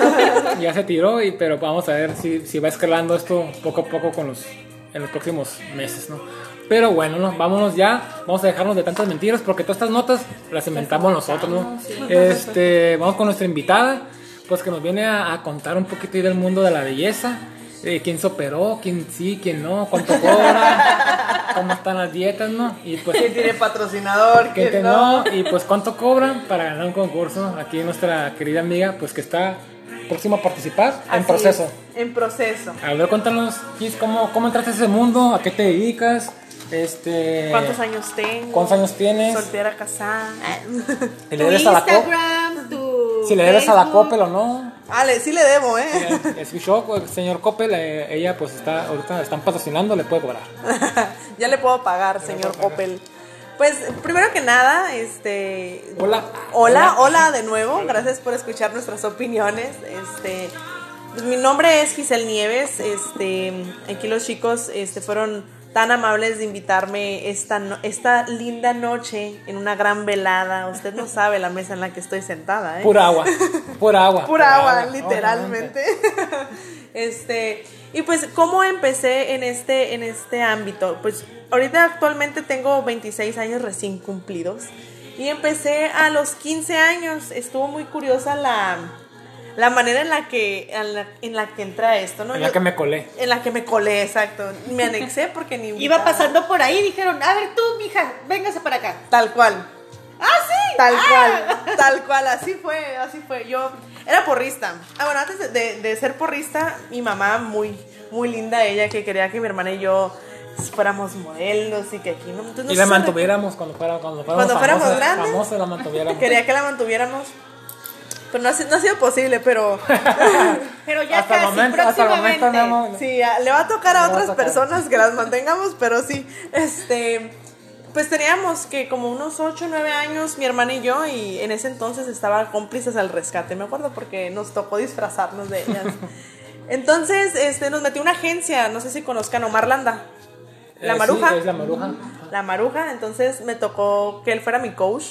*laughs* ya se tiró, y, pero vamos a ver si, si va escalando esto poco a poco con los, en los próximos meses, ¿no? Pero bueno, ¿no? vámonos ya, vamos a dejarnos de tantas mentiras porque todas estas notas las inventamos nosotros, ¿no? *laughs* Este, vamos con nuestra invitada, pues que nos viene a, a contar un poquito del mundo de la belleza eh, quién se operó, quién sí, quién no, cuánto cobra, cómo están las dietas, ¿no? Y pues, ¿Quién tiene patrocinador? ¿Quién, no? Y pues cuánto cobran para ganar un concurso. Aquí nuestra querida amiga, pues que está próxima a participar en proceso. en proceso. A ver, cuéntanos, ¿cómo, cómo entraste a ese mundo? ¿A qué te dedicas? Este, ¿Cuántos años tengo? ¿Cuántos años tienes? Soltera, casada. Debes a la Si le debes a la Coppel o no. Ah, sí le debo, ¿eh? Es su show, señor Coppel, eh, ella pues está, ahorita están patrocinando, le puede cobrar. *laughs* ya le puedo pagar, señor Coppel. Pues primero que nada, este hola. hola, hola, de nuevo, gracias por escuchar nuestras opiniones. Este, pues, mi nombre es Giselle Nieves, este, aquí los chicos este fueron tan amables de invitarme esta, esta linda noche en una gran velada. Usted no sabe la mesa en la que estoy sentada. ¿eh? Pura agua, pura agua. *laughs* pura agua, literalmente. *laughs* este, y pues, ¿cómo empecé en este, en este ámbito? Pues ahorita actualmente tengo 26 años recién cumplidos. Y empecé a los 15 años. Estuvo muy curiosa la, la manera en la que en la, que entra esto, ¿no? En la que me colé. En la que me colé, exacto. Me anexé porque ni iba pasando por ahí y dijeron, "A ver tú, mija, véngase para acá." Tal cual. Ah, sí. Tal ah. cual. Tal cual, así fue, así fue. Yo era porrista. Ah, bueno, antes de, ser porrista, mi mamá muy muy linda ella que quería que mi hermana y yo fuéramos modelos y que aquí no, y la mantuviéramos cuando fuera cuando fuéramos, cuando fuéramos grandes famosos, la mantuviéramos *laughs* quería que la mantuviéramos pero no ha, no ha sido posible, pero. *laughs* pero ya hasta casi, momento, próximamente. Hasta sí, le va a tocar a otras personas que las mantengamos, pero sí. Este. Pues teníamos que como unos 8 o 9 años, mi hermana y yo, y en ese entonces estaba cómplices al rescate, me acuerdo, porque nos tocó disfrazarnos de ellas. *laughs* Entonces, este, nos metió una agencia, no sé si conozcan Omar Landa. La eh, Maruja. Sí, es la Maruja. La Maruja, entonces me tocó que él fuera mi coach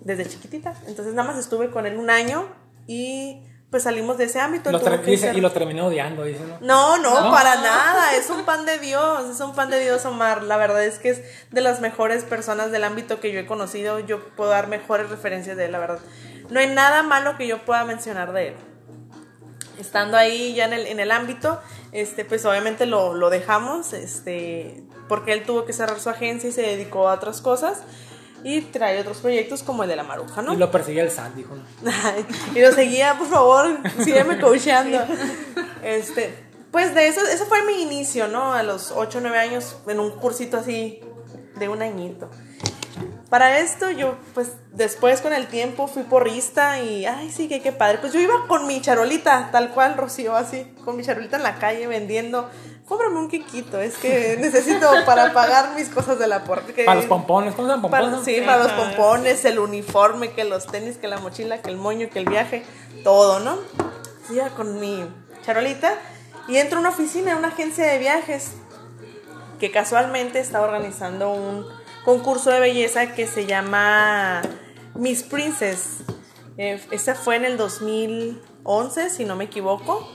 desde chiquitita. Entonces nada más estuve con él un año y pues salimos de ese ámbito. y lo terminé odiando, dice, ¿no? No, para nada, es un pan de Dios, es un pan de Dios Omar. La verdad es que es de las mejores personas del ámbito que yo he conocido, yo puedo dar mejores referencias de él, la verdad. No hay nada malo que yo pueda mencionar de él. Estando ahí ya en el, en el ámbito, este, pues obviamente lo, lo dejamos, este, porque él tuvo que cerrar su agencia y se dedicó a otras cosas y trae otros proyectos como el de la maruja, ¿no? Y lo perseguía el Sandy, dijo. y lo seguía, por favor, sígueme coacheando. *laughs* Este, pues de eso, eso fue mi inicio, ¿no? A los 8 o 9 años, en un cursito así de un añito. Para esto yo, pues después con el tiempo fui porrista y, ay, sí, que qué padre. Pues yo iba con mi charolita, tal cual, Rocío, así, con mi charolita en la calle vendiendo. Cómprame un quiquito, es que *laughs* necesito para pagar mis cosas de la porra. Para los pompones, ¿cómo se pompones? Para, sí, para los pompones, el uniforme, que los tenis, que la mochila, que el moño, que el viaje, todo, ¿no? Sí, iba con mi charolita y entro a una oficina, una agencia de viajes, que casualmente estaba organizando un concurso de belleza que se llama Miss Princess. Eh, ese fue en el 2011, si no me equivoco.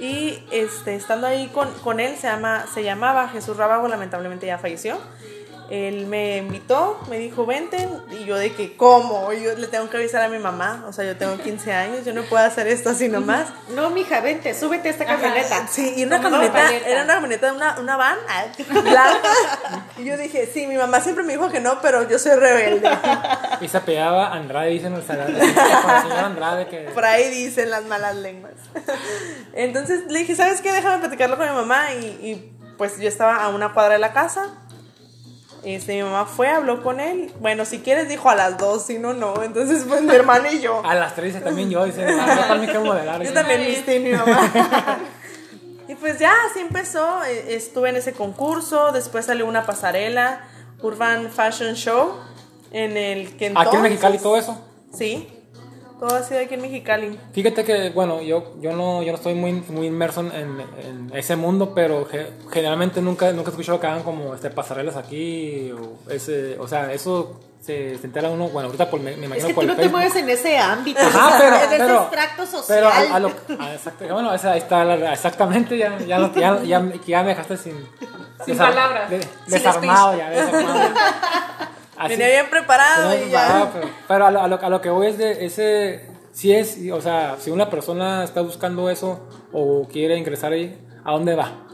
Y este, estando ahí con, con él, se, llama, se llamaba Jesús Rábago, lamentablemente ya falleció él me invitó, me dijo, vente, y yo de que, ¿cómo? Yo le tengo que avisar a mi mamá, o sea, yo tengo 15 años, yo no puedo hacer esto así nomás. No, mija, vente, súbete a esta camioneta. Sí, y una camioneta, era una camioneta, una, una van ah, *laughs* blanca, y yo dije, sí, mi mamá siempre me dijo que no, pero yo soy rebelde. Y se pegaba Andrade, dicen el señor Andrade que... Por ahí dicen las malas lenguas. *laughs* Entonces le dije, ¿sabes qué? Déjame platicarlo con mi mamá, y, y pues yo estaba a una cuadra de la casa, este, mi mamá fue, habló con él. Bueno, si quieres, dijo a las dos, si no, no. Entonces, pues mi hermana y yo. A las tres también yo, dice, ah, yo también quiero modelar. Yo también viste mi mamá. *laughs* y pues ya, así empezó. E, estuve en ese concurso. Después salió una pasarela, Urban Fashion Show, en el que entonces... ¿Aquí en Mexicali todo eso? Sí. Todo ha sido aquí en Mexicali. Fíjate que, bueno, yo, yo, no, yo no estoy muy, muy inmerso en, ese mundo, pero generalmente nunca, nunca he escuchado que hagan como este, pasarelas aquí. O, ese, o sea, eso se, se, entera uno, bueno, ahorita por, me, me imagino es que por tú no te mueves en ese ámbito, Ajá, pero, en pero, ese extracto social. Pero a, a lo, a bueno, ahí está, la, exactamente, ya, ya, ya, ya, ya, me dejaste sin... Sin palabras. De, desarmado, ya, desarmado. Venía bien preparado y ya. Pero, pero a, lo, a, lo, a, lo, que voy es de ese. Si es, o sea, si una persona está buscando eso o quiere ingresar ahí, ¿a dónde va?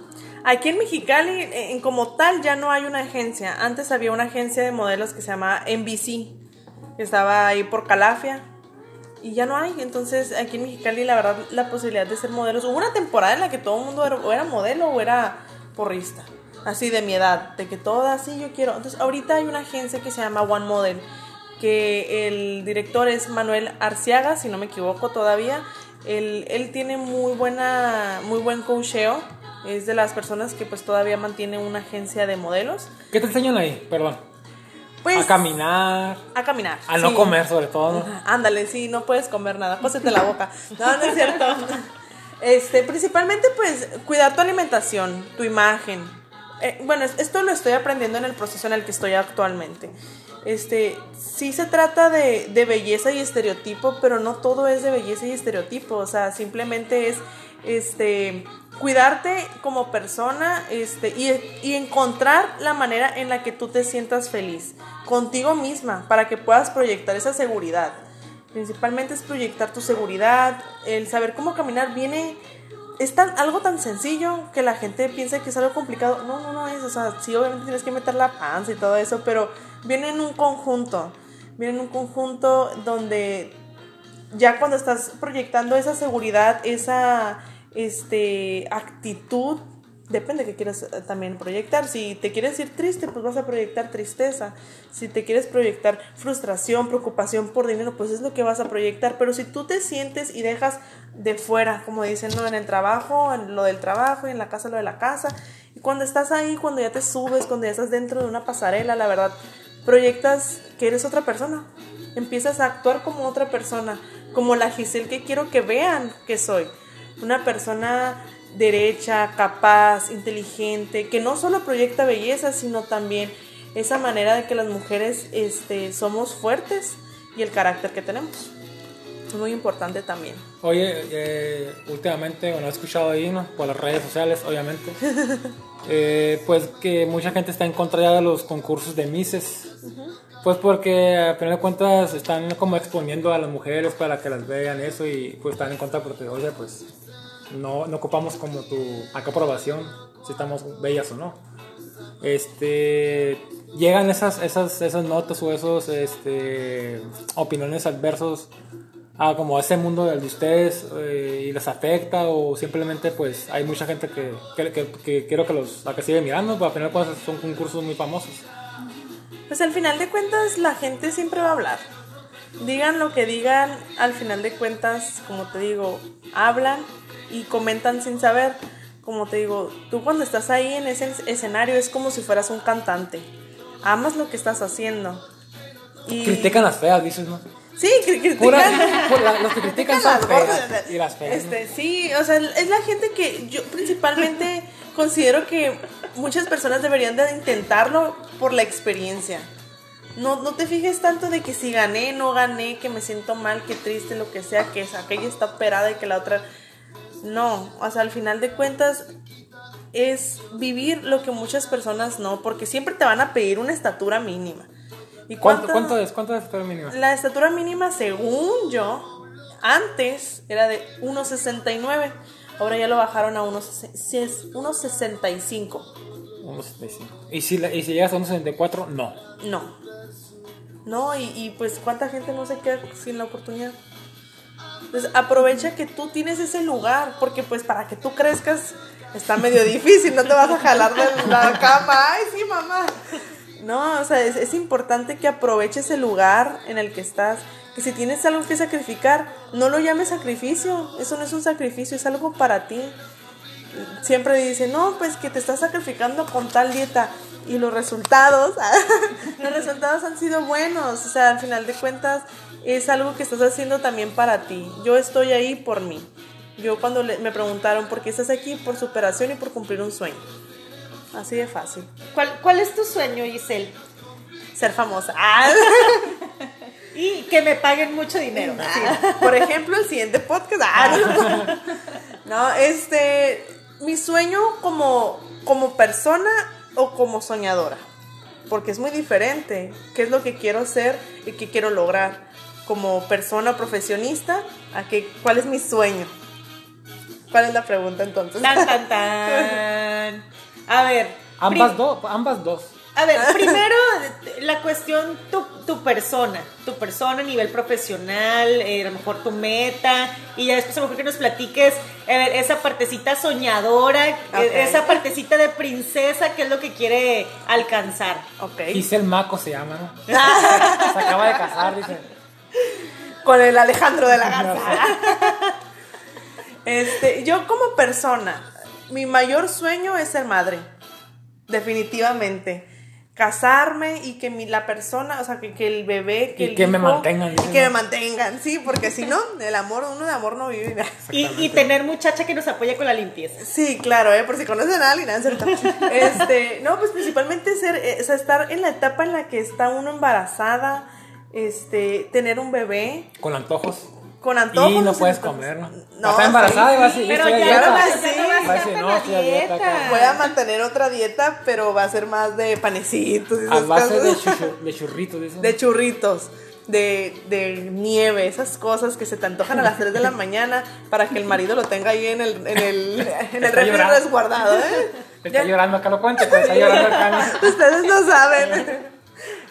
Aquí en Mexicali, en, como tal, ya no hay una agencia. Antes había una agencia de modelos que se llama NBC, que estaba ahí por Calafia. Y ya no hay. Entonces, aquí en Mexicali, la verdad, la posibilidad de ser modelos. Hubo una temporada en la que todo el mundo era, o era modelo o era porrista así de mi edad, de que todas, sí, yo quiero. Entonces, ahorita hay una agencia que se llama One Model, que el director es Manuel Arciaga, si no me equivoco todavía. Él, él tiene muy buena, muy buen coacheo. Es de las personas que pues todavía mantiene una agencia de modelos. ¿Qué te enseñan ahí? Perdón. Pues, a caminar. A caminar. A no comer, sobre todo. Ándale, sí, no puedes comer nada. Cósete la boca. No, no es cierto. *laughs* Este, principalmente, pues, cuidar tu alimentación, tu imagen, eh, bueno, esto lo estoy aprendiendo en el proceso en el que estoy actualmente. Este, sí se trata de, de, belleza y estereotipo, pero no todo es de belleza y estereotipo, o sea, simplemente es este cuidarte como persona este, y, y encontrar la manera en la que tú te sientas feliz contigo misma para que puedas proyectar esa seguridad. Principalmente es proyectar tu seguridad, el saber cómo caminar viene es tan, algo tan sencillo que la gente piensa que es algo complicado. No, no, no es. O sea, sí, obviamente tienes que meter la panza y todo eso, pero viene en un conjunto. Viene en un conjunto donde ya cuando estás proyectando esa seguridad, esa este, actitud depende que quieras eh, también proyectar. Si te quieres ir triste, pues vas a proyectar tristeza. Si te quieres proyectar frustración, preocupación por dinero, pues es lo que vas a proyectar. Pero si tú te sientes y dejas de fuera, como dicen, ¿no? En el trabajo, en lo del trabajo y en la casa lo de la casa. Y cuando estás ahí, cuando ya te subes, cuando ya estás dentro de una pasarela, la verdad, proyectas que eres otra persona. Empiezas a actuar como otra persona, como la Giselle que quiero que vean que soy. Una persona derecha, capaz, inteligente, que no solo proyecta belleza, sino también esa manera de que las mujeres este, somos fuertes y el carácter que tenemos. Es muy importante también. Oye, eh, últimamente, bueno, he escuchado ahí, ¿no? Por las redes sociales, obviamente, *laughs* eh, pues que mucha gente está en contra ya de los concursos de Mises. Pues porque a final de cuentas están como exponiendo a las mujeres para que las vean eso y pues están en contra porque, oye, pues no, no ocupamos como tu aprobación si estamos bellas o no. Este, llegan esas, esas, esas notas o esos este, opiniones adversos a como ese mundo del de ustedes eh, y les afecta o simplemente pues hay mucha gente que, que, que, quiero que los que sigue mirando, pero al final pues, son concursos muy famosos. pues al final de cuentas la gente siempre va a hablar. Digan lo que digan, al final de cuentas, como te digo, hablan y comentan sin saber. Como te digo, tú cuando estás ahí en ese escenario es como si fueras un cantante. Amas lo que estás haciendo. Y... Critican las feas, dices, ¿no? Sí, critican. los que critican son feas y las feas. Este, sí, o sea, es la gente que yo principalmente *laughs* considero que muchas personas deberían de intentarlo por la experiencia. No, no te fijes tanto de que si gané, no gané, que me siento mal, que triste, lo que sea, que aquella está operada y que la otra... No, o sea, al final de cuentas es vivir lo que muchas personas no, porque siempre te van a pedir una estatura mínima. ¿Y cuánto, ¿Cuánto, es? ¿Cuánto es la estatura mínima? La estatura mínima, según yo, antes era de 1,69. Ahora ya lo bajaron a 1,65. 1,65. ¿Y si, ¿Y si llegas a 1,74? No. No. No, y, y pues cuánta gente no se queda sin la oportunidad. Entonces aprovecha que tú tienes ese lugar, porque pues para que tú crezcas está medio difícil, no te vas a jalar de la cama, ay sí mamá. No, o sea, es, importante que aproveches el lugar en el que estás, que si tienes algo que sacrificar, no lo llames sacrificio, eso no es un sacrificio, es algo para ti. Siempre dicen, no, pues que te estás sacrificando con tal dieta y los resultados, *laughs* los resultados han sido buenos, o sea, al final de cuentas es algo que estás haciendo también para ti. Yo estoy ahí por mí. Yo cuando me preguntaron por qué estás aquí, por superación y por cumplir un sueño. Así de fácil. ¿Cuál, cuál es tu sueño, Giselle? Ser famosa. *laughs* y que me paguen mucho dinero. Por ejemplo, el siguiente podcast. Ah, *laughs* no, este, mi sueño como, como persona o como soñadora. Porque es muy diferente. ¿Qué es lo que quiero hacer y qué quiero lograr? Como persona profesionista, ¿a qué, ¿cuál es mi sueño? ¿Cuál es la pregunta entonces? Tan, tan, *laughs* tan. A ver. Ambas dos, ambas dos. A ver, *laughs* primero la cuestión tu, tu, persona, tu persona a nivel profesional, eh, a lo mejor tu meta, y ya después a lo mejor que nos platiques eh, esa partecita soñadora, eh, esa partecita de princesa, que es lo que quiere alcanzar. Okay. Giselle Maco se llama, ¿no? *laughs* se acaba de casar, dice. Con el Alejandro de la Garza. *laughs* este, yo como persona, mi mayor sueño es ser madre. Definitivamente. Casarme y que mi, la persona, o sea, que, que el bebé, que y que me mantengan. Y que me mantengan, sí, porque si no, el amor, uno de amor no vive. *laughs* Y, y, tener muchacha que nos apoye con la limpieza. Sí, claro, ¿eh? por si conocen a alguien, ¿cierto? *laughs* este, no, pues principalmente ser, eh, o sea, estar en la etapa en la que está uno embarazada, este, tener un bebé. Con antojos con antojos. Y no puedes comer, ¿no? no está embarazada y va a decir, pero ya no, va a decir, no, estoy a dieta. Voy a mantener otra dieta, pero va a ser más de panecitos. Y a base de, de, churritos. De, de churritos. De, de, nieve, esas cosas que se te antojan a las 3 de la mañana para que el marido lo tenga ahí en el, en el, *laughs* en el refri resguardado. ¿eh? Está llorando, acá lo cuente, pues está llorando acá. *laughs* Ustedes no saben *laughs*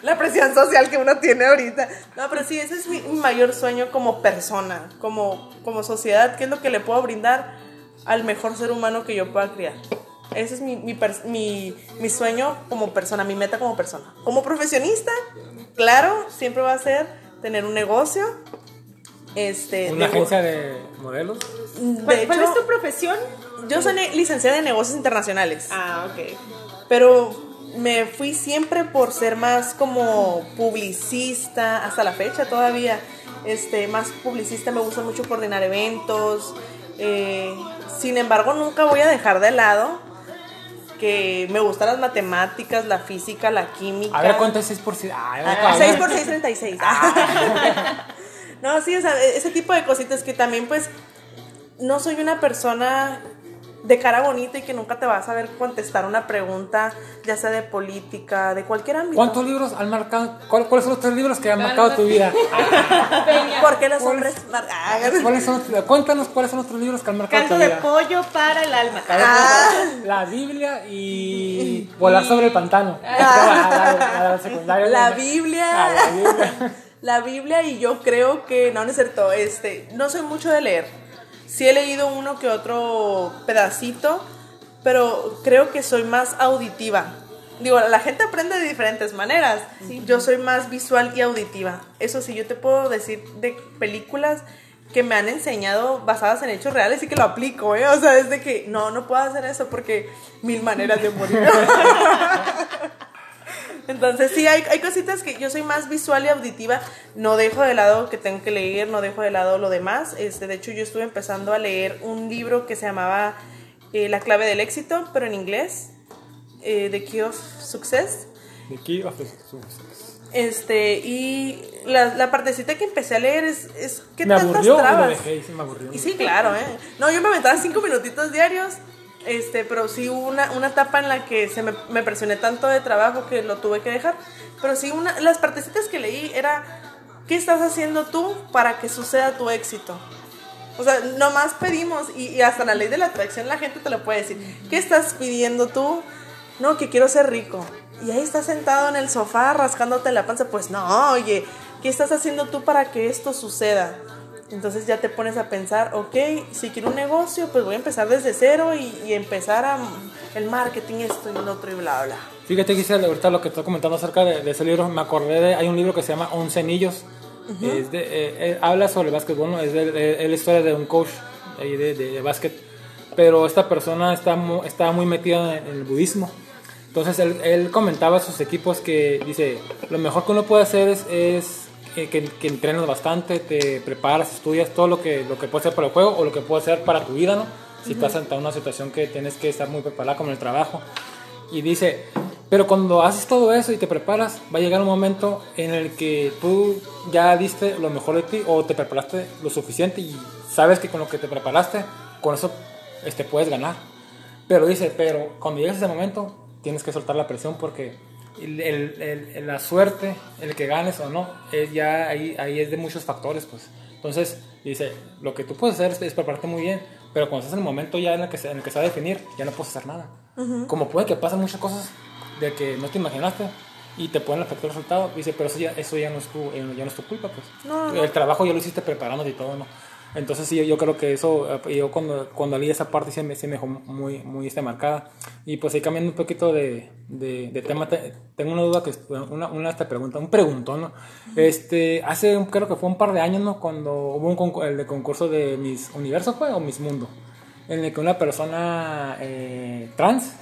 la presión social que uno tiene ahorita. No, pero sí, ese es mi, mayor sueño como persona, como, como sociedad, ¿qué es lo que le puedo brindar al mejor ser humano que yo pueda criar? Ese es mi, mi, mi, sueño como persona, mi meta como persona. Como profesionista, claro, siempre va a ser tener un negocio. Este, ¿Una agencia de modelos? ¿Cuál, ¿Cuál es tu profesión? Yo soy licenciada en negocios internacionales. Ah, ok. Pero me fui siempre por ser más como publicista, hasta la fecha todavía, este, más publicista, me gusta mucho coordinar eventos, eh, sin embargo nunca voy a dejar de lado que me gustan las matemáticas, la física, la química. A ver, ¿cuánto es 6 por 6? Ah, 6 por 6, 36. Ah. *laughs* no, sí, o sea, ese tipo de cositas que también pues no soy una persona de cara bonita y que nunca te vas a ver contestar una pregunta, ya sea de política, de cualquier ámbito. ¿Cuántos libros han marcado? ¿Cuáles son los tres libros que han marcado tu vida? *laughs* ¿Por qué los hombres *laughs* ¿Cuáles son, cuéntanos cuáles son los tres libros que han marcado tu vida. de pollo para el alma. Ah. La Biblia y volar sobre el pantano. Ah. La Biblia. *laughs* La Biblia y yo creo que no, no es cierto, este, no soy mucho de leer Sí he leído uno que otro pedacito, pero creo que soy más auditiva. digo, la gente aprende de diferentes maneras. Yo soy más visual y auditiva. Eso sí, yo te puedo decir de películas que me han enseñado basadas en hechos reales y que lo aplico, ¿eh? O sea, es de que no, no puedo hacer eso porque mil maneras de morir. *laughs* Entonces, sí, hay, hay cositas que yo soy más visual y auditiva. No dejo de lado que tengo que leer, no dejo de lado lo demás. Este, de hecho, yo estuve empezando a leer un libro que se llamaba eh, La clave del éxito, pero en inglés. Eh, The Key of Success. The Key of Success. Este, y la, la partecita que empecé a leer es, es ¿qué Me tantas aburrió trabas? dejé y sí me aburrió. Y sí, claro, ¿eh? No, yo me aventaba cinco minutitos diarios, este, pero sí una, una etapa en la que se me, me presioné tanto de trabajo que lo tuve que dejar. Pero sí, una, las partecitas que leí era, ¿qué estás haciendo tú para que suceda tu éxito? O sea, nomás pedimos, y, y hasta la ley de la atracción la gente te lo puede decir, ¿qué estás pidiendo tú? No, que quiero ser rico. Y ahí estás sentado en el sofá rascándote la panza, pues no, oye, ¿qué estás haciendo tú para que esto suceda? Entonces ya te pones a pensar, ok, si quiero un negocio, pues voy a empezar desde cero y, y empezar a el marketing, esto y lo otro y bla, bla. Fíjate, Giselle, ahorita lo que estoy comentando acerca de, de ese libro, me acordé de, hay un libro que se llama Once Anillos, es de, eh, eh, habla sobre básquetbol, ¿no? es, de, es la historia de un coach ahí de, de, de básquet, pero esta persona está, mu- está muy metida en, en el budismo, entonces él, él comentaba a sus equipos que dice, lo mejor que uno puede hacer es, es que, que, que entrenes bastante, te preparas, estudias todo lo que, lo que puede ser para el juego o lo que puede ser para tu vida, ¿no? Si estás ante una situación que tienes que estar muy preparada como el trabajo. Y dice, pero cuando haces todo eso y te preparas, va a llegar un momento en el que tú ya diste lo mejor de ti o te preparaste lo suficiente y sabes que con lo que te preparaste, con eso este, puedes ganar. Pero dice, pero cuando llegues a ese momento, tienes que soltar la presión porque el- el- el- la suerte, el que ganes o no, es ya ahí, ahí es de muchos factores, pues. Entonces, dice, lo que tú puedes hacer es, es prepararte muy bien, pero cuando estás en el momento ya en el que se, en el que se va a definir, ya no puedes hacer nada. Como puede que pasen muchas cosas de que no te imaginaste y te pueden afectar el resultado, dice, pero eso ya, eso ya, no, es tu, eh, ya no es tu culpa, pues. No, no. El trabajo ya lo hiciste preparándote y todo, ¿no? Entonces sí, yo creo que eso, eh, yo cuando, cuando leí esa parte sí me, sí me dejó muy, muy este, marcada. Y pues ahí cambiando un poquito de, de, de tema, te- tengo una duda, que una, una esta pregunta, un preguntón, ¿no? Este, hace, creo que fue un par de años, ¿no? Cuando hubo un concurso, el de concurso de Miss Universo, ¿fue? O Miss Mundo. En el que una persona eh, trans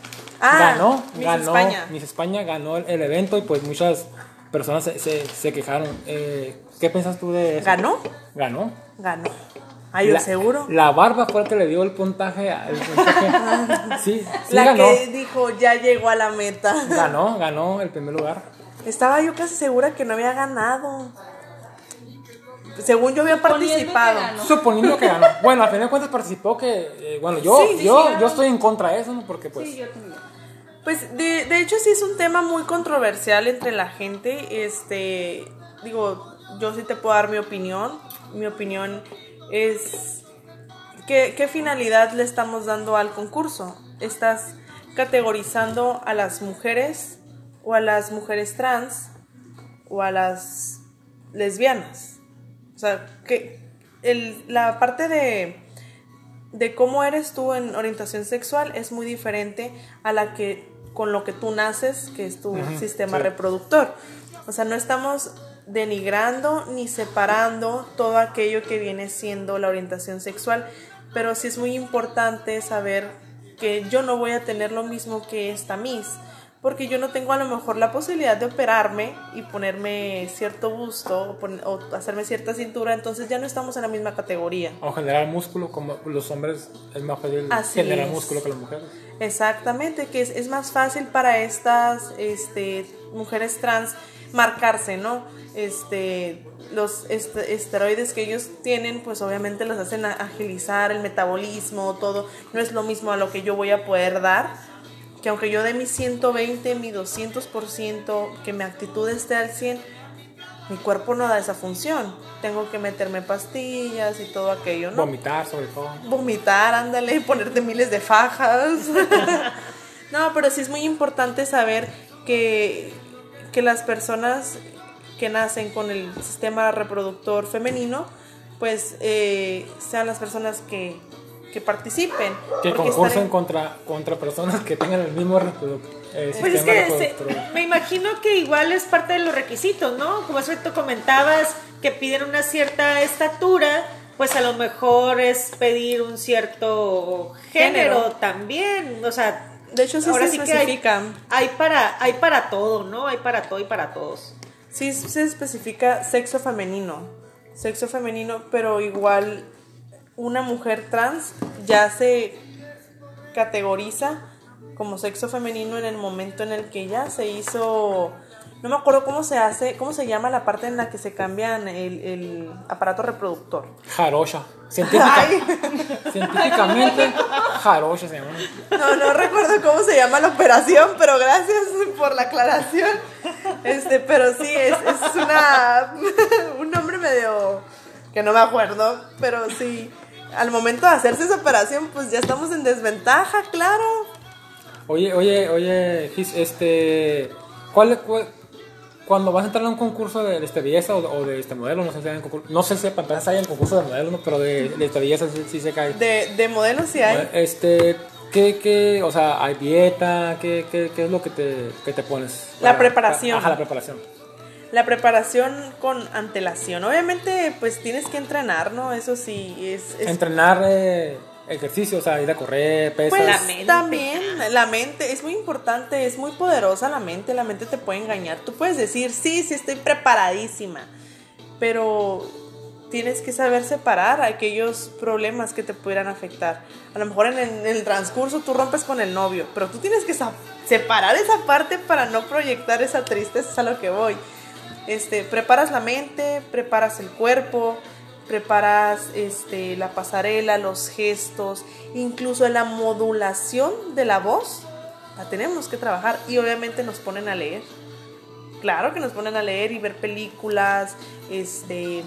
Ah, ganó, Miss ganó, España. Miss España ganó el, el evento y pues muchas personas se, se, se quejaron. Eh, ¿Qué piensas tú de eso? ¿Ganó? Ganó. Ganó. Ay, yo La- seguro. La barba fue el que le dio el puntaje. El puntaje. *laughs* sí, sí la ganó. que dijo, ya llegó a la meta. Ganó, ganó el primer lugar. Estaba yo casi segura que no había ganado. Según yo había que participado. ganó. Suponiendo que ganó. Bueno, al final de cuentas participó que. eh, bueno, yo, Sí, sí, yo, sí, yo estoy en contra de eso, ¿no? Porque pues. Sí, yo también. Pues de, de hecho sí es un tema muy controversial entre la gente. Este, digo, yo sí te puedo dar mi opinión. Mi opinión es ¿qué, qué finalidad le estamos dando al concurso. ¿Estás categorizando a las mujeres o a las mujeres trans o a las lesbianas? O sea, que el, la parte de de cómo eres tú en orientación sexual es muy diferente a la que con lo que tú naces, que es tu sistema sí. reproductor. O sea, no estamos denigrando ni separando todo aquello que viene siendo la orientación sexual, pero sí es muy importante saber que yo no voy a tener lo mismo que esta Miss, porque yo no tengo a lo mejor la posibilidad de operarme y ponerme cierto busto o, hacerme cierta cintura, entonces ya no estamos en la misma categoría. O generar músculo, como los hombres es más fácil Así generar es. músculo que las mujeres. Exactamente, que es, es más fácil para estas este, mujeres trans marcarse, ¿no? Este, los est- esteroides que ellos tienen, pues obviamente los hacen agilizar el metabolismo, todo. No es lo mismo a lo que yo voy a poder dar, que aunque yo dé mi 120, mi 200%, que mi actitud esté al 100, mi cuerpo no da esa función. Tengo que meterme pastillas y todo aquello, ¿no? Vomitar, sobre todo. vomitar, ándale, ponerte miles de fajas. *laughs* no, pero sí es muy importante saber que, que las personas que nacen con el sistema reproductor femenino, pues eh, sean las personas que que participen. Que porque concursen en- contra, contra personas que tengan el mismo reproduc- eh, Pues es sistema que se- reproductor. me imagino que igual es parte de los requisitos, ¿no? Como hace rato comentabas, que piden una cierta estatura, pues a lo mejor es pedir un cierto género, Género. también, o sea, De hecho, sí ahora se sí que hay, hay para hay para todo, ¿no? Hay para todo y para todos. Sí, se especifica sexo femenino. Sexo femenino, pero igual una mujer trans ya se categoriza como sexo femenino en el momento en el que ya se hizo. No me acuerdo cómo se hace, cómo se llama la parte en la que se cambian el, el aparato reproductor. Jarocha. Científica- científicamente, jarocha se llama. No, no recuerdo cómo se llama la operación, pero gracias por la aclaración. Este, pero sí, es, es una *laughs* un nombre medio que no me acuerdo, pero sí. Al momento de hacerse esa operación, pues ya estamos en desventaja, claro. Oye, oye, oye, Gis, este, ¿cuál, cuál- cuando vas a entrar a un concurso de, este belleza o, o de este modelo, no sé si hay en concurso, no sé si para empezar hay en concurso de modelo, ¿no? pero de, de este belleza sí, sí se cae. De, de modelos sí hay. Este, ¿qué, qué, o sea, hay dieta? ¿Qué, qué, qué es lo que te, que te pones? La preparación. Ajá, la preparación. La preparación con antelación. Obviamente, pues tienes que entrenar, ¿no? Eso sí, es... es- Entrenar eh, ejercicio, o sea, ir a correr, pesas. Pues La mente. también, la mente es muy importante, es muy poderosa la mente, la mente te puede engañar. Tú puedes decir, sí, sí, estoy preparadísima, pero tienes que saber separar aquellos problemas que te pudieran afectar. A lo mejor en el, en el transcurso tú rompes con el novio, pero tú tienes que separar esa parte para no proyectar esa tristeza, es a lo que voy. Este, preparas la mente, preparas el cuerpo, preparas este, la pasarela, los gestos, incluso la modulación de la voz, la tenemos que trabajar y obviamente nos ponen a leer. Claro que nos ponen a leer y ver películas, este,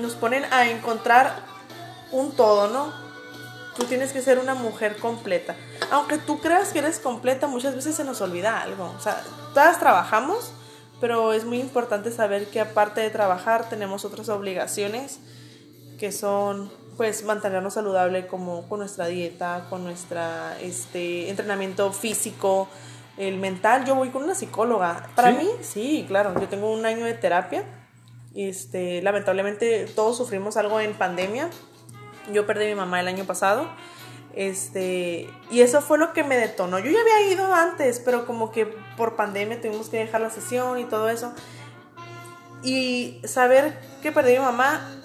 nos ponen a encontrar un todo, ¿no? Tú tienes que ser una mujer completa. Aunque tú creas que eres completa, muchas veces se nos olvida algo. O sea, todas trabajamos, pero es muy importante saber que aparte de trabajar tenemos otras obligaciones que son pues mantenernos saludable como con nuestra dieta, con nuestra este entrenamiento físico, el mental. Yo voy con una psicóloga. Para ¿Sí? mí, sí, claro, yo tengo un año de terapia. Este, lamentablemente todos sufrimos algo en pandemia. Yo perdí a mi mamá el año pasado. Este, y eso fue lo que me detonó. Yo ya había ido antes, pero como que por pandemia tuvimos que dejar la sesión y todo eso. Y saber que perdí a mi mamá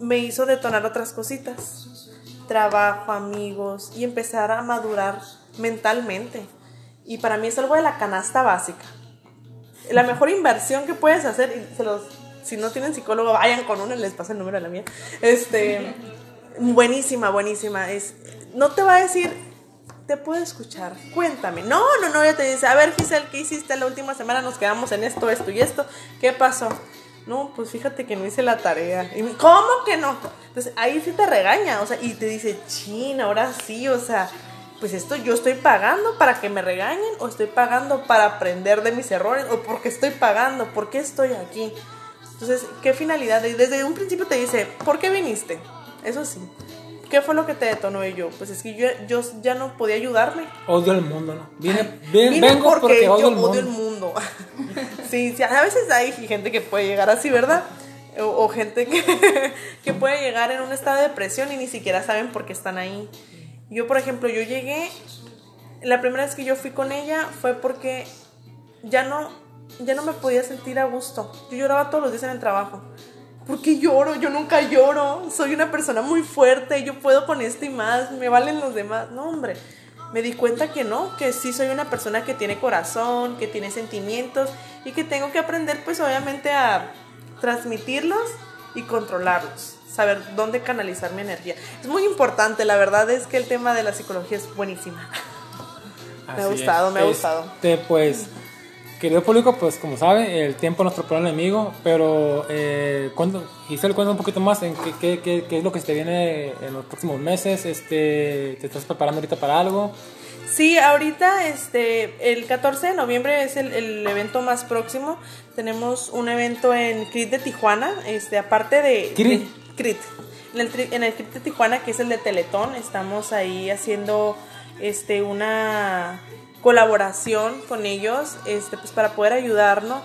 me hizo detonar otras cositas. Trabajo, amigos y empezar a madurar mentalmente. Y para mí es algo de la canasta básica. La mejor inversión que puedes hacer, y se si no tienen psicólogo, vayan con uno, les paso el número de la mía. Este, buenísima, buenísima. Es, no te va a decir, te puedo escuchar, cuéntame. No, no, no, ya te dice, a ver, Giselle, ¿qué hiciste la última semana? Nos quedamos en esto, esto y esto. ¿Qué pasó? No, pues fíjate que no hice la tarea. Y ¿Cómo que no? Entonces ahí sí te regaña, o sea, y te dice, chin, ahora sí, o sea, pues esto yo estoy pagando para que me regañen o estoy pagando para aprender de mis errores o porque estoy pagando, ¿por qué estoy aquí? Entonces, ¿qué finalidad? Desde un principio te dice, ¿por qué viniste? Eso sí. ¿Qué fue lo que te detonó? Y yo, pues es que yo, yo ya no podía ayudarme. Odio el mundo, ¿no? Vine, ven- Vine vengo porque, yo odio el odio mundo. el mundo. *laughs* sí, sí, a veces hay gente que puede llegar así, ¿verdad? O, o gente que, *laughs* que puede llegar en un estado de depresión y ni siquiera saben por qué están ahí. Yo, por ejemplo, yo llegué, la primera vez que yo fui con ella fue porque ya no, ya no me podía sentir a gusto. Yo lloraba todos los días en el trabajo. ¿Por qué lloro? Yo nunca lloro. Soy una persona muy fuerte. Yo puedo con esto y más. Me valen los demás. No, hombre. Me di cuenta que no, que sí soy una persona que tiene corazón, que tiene sentimientos y que tengo que aprender pues obviamente a transmitirlos y controlarlos, saber dónde canalizar mi energía. Es muy importante, la verdad es que el tema de la psicología es buenísima. *laughs* Me ha gustado, es. me ha gustado. Este, pues, querido público, pues como sabe, el tiempo es nuestro peor enemigo, pero eh, cuando, Giselle, cuenta un poquito más en qué, qué, qué, qué es lo que te viene en los próximos meses, este, ¿te estás preparando ahorita para algo? Sí, ahorita este, el 14 de noviembre es el, el evento más próximo. Tenemos un evento en CRIT de Tijuana, este, aparte de... ¿CRIT? de- CRIT. en el, en el CRIP de Tijuana, que es el de Teletón, estamos ahí haciendo este, una colaboración con ellos este, pues, para poder ayudarnos.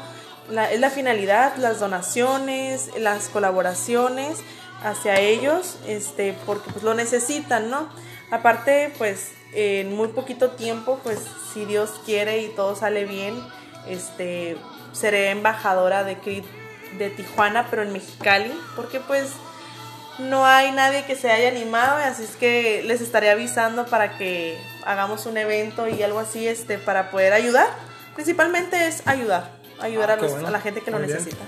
La, es la finalidad, las donaciones, las colaboraciones hacia ellos, este, porque pues lo necesitan, ¿no? Aparte, pues en muy poquito tiempo, pues si Dios quiere y todo sale bien, este, seré embajadora de de Tijuana, pero en Mexicali, porque pues no hay nadie que se haya animado, así es que les estaré avisando para que hagamos un evento y algo así, este, para poder ayudar. Principalmente es ayudar, ayudar Ah, a, los- bueno. a la gente que lo bien. necesita.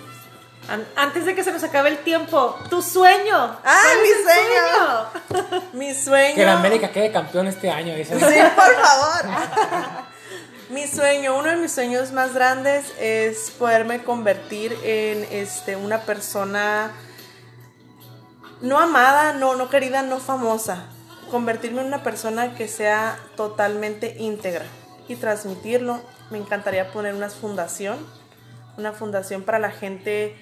An- Antes de que se nos acabe el tiempo, tu sueño. ¡Ah, ¿Cuál mi sueño! *laughs* Mi sueño. Que la América quede campeón este año. dicen. Sí, por favor. *laughs* mi sueño, uno de mis sueños más grandes es poderme convertir en este una persona no amada, no, no querida, no famosa. Convertirme en una persona que sea totalmente íntegra y transmitirlo. Me encantaría poner una fundación, una fundación para la gente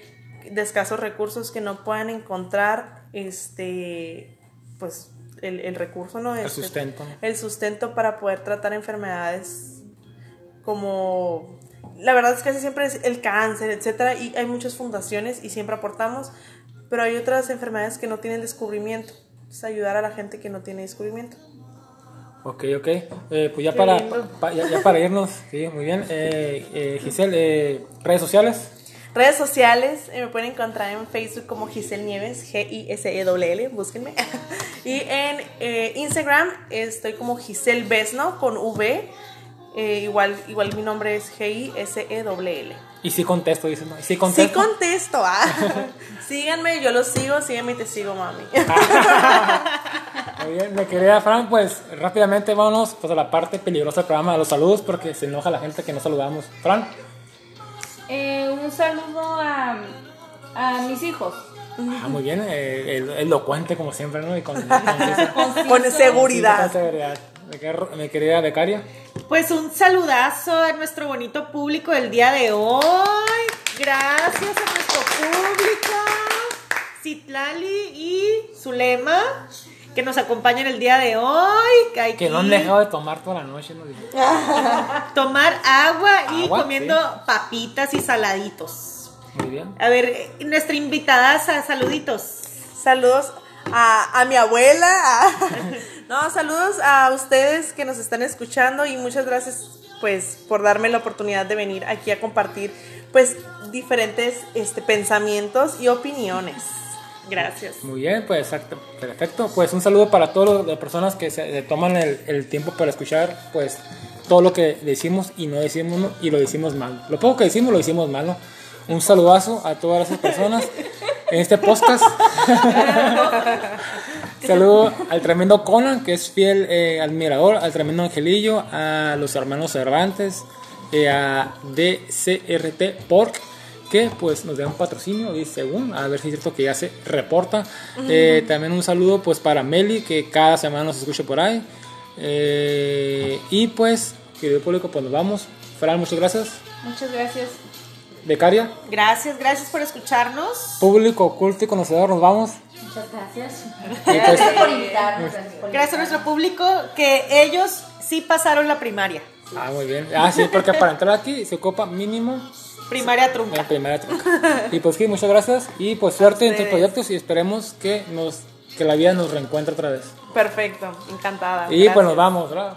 de escasos recursos que no puedan encontrar este pues el, el recurso no El Este, sustento. el sustento para poder tratar enfermedades como la verdad es que casi siempre es el cáncer, etcétera, y hay muchas fundaciones y siempre aportamos, pero hay otras enfermedades que no tienen descubrimiento. Es ayudar a la gente que no tiene descubrimiento. Ok, ok. Eh, pues ya Qué para, pa- ya, ya para irnos, sí, muy bien. Eh, eh, Giselle, eh, redes sociales. Redes sociales, eh, me pueden encontrar en Facebook como Giselle Nieves, G-I-S-E-L-L, búsquenme. *laughs* y en eh, Instagram estoy como Giselle Besno con V. Eh, igual, igual mi nombre es G-I-S-E-L-L. Y sí contesto, dicen. ¿no? Sí Sí contesto. contesto, ah. *laughs* Síganme, yo los sigo, síganme y te sigo, mami. Muy bien, mi querida Fran, pues rápidamente vámonos pues, a la parte peligrosa del programa, a los saludos, porque se enoja la gente que no saludamos. Fran, Eh, un saludo a, a mis hijos. ah, muy bien, eh, el- elocuente como siempre, ¿no? Y con, *laughs* con, Con seguridad. con seguridad. Mi querida- Mi querida becaria. Pues un saludazo a nuestro bonito público del día de hoy. Gracias a nuestro público. Citlali y Zulema, que nos acompañan el día de hoy. Aquí Que no han dejado de tomar toda la noche, ¿no? *laughs* Tomar agua y Agua, comiendo sí. papitas y saladitos. Muy bien. A ver, eh, nuestra invitada, sa- saluditos. Saludos a, a mi abuela. a- *laughs* no, saludos a ustedes que nos están escuchando y muchas gracias pues por darme la oportunidad de venir aquí a compartir pues diferentes este, pensamientos y opiniones. Gracias. Muy bien, pues exacto, perfecto. Pues un saludo para todas las personas que se, se toman el, el tiempo para escuchar, pues todo lo que decimos y no decimos ¿no? y lo decimos mal. Lo poco que decimos lo decimos mal, ¿no? Un saludazo a todas esas personas en este podcast. *laughs* Saludo al tremendo Conan, que es fiel eh, admirador, al tremendo Angelillo, a los hermanos Cervantes, eh, a DCRT Pork, que pues nos da un patrocinio, y según, a ver si es cierto que ya se reporta. Eh, también un saludo pues para Meli, que cada semana nos escucha por ahí. Eh, y pues, querido público, pues nos vamos. Fran, muchas gracias. Muchas gracias. Becaria, Gracias, gracias por escucharnos. público, culto y conocedor, nos vamos. Muchas gracias. Pues, Gracias por invitarnos. Gracias por Gracias a nuestro público que ellos sí pasaron la primaria. Ah, muy bien. Ah, sí, porque para entrar aquí se ocupa mínimo Primaria en trunca. primera trunca. Y pues sí, muchas gracias. Y pues suerte en tus proyectos y esperemos que nos que la vida nos reencuentre otra vez. Perfecto, encantada. Y pues nos vamos, ¿verdad?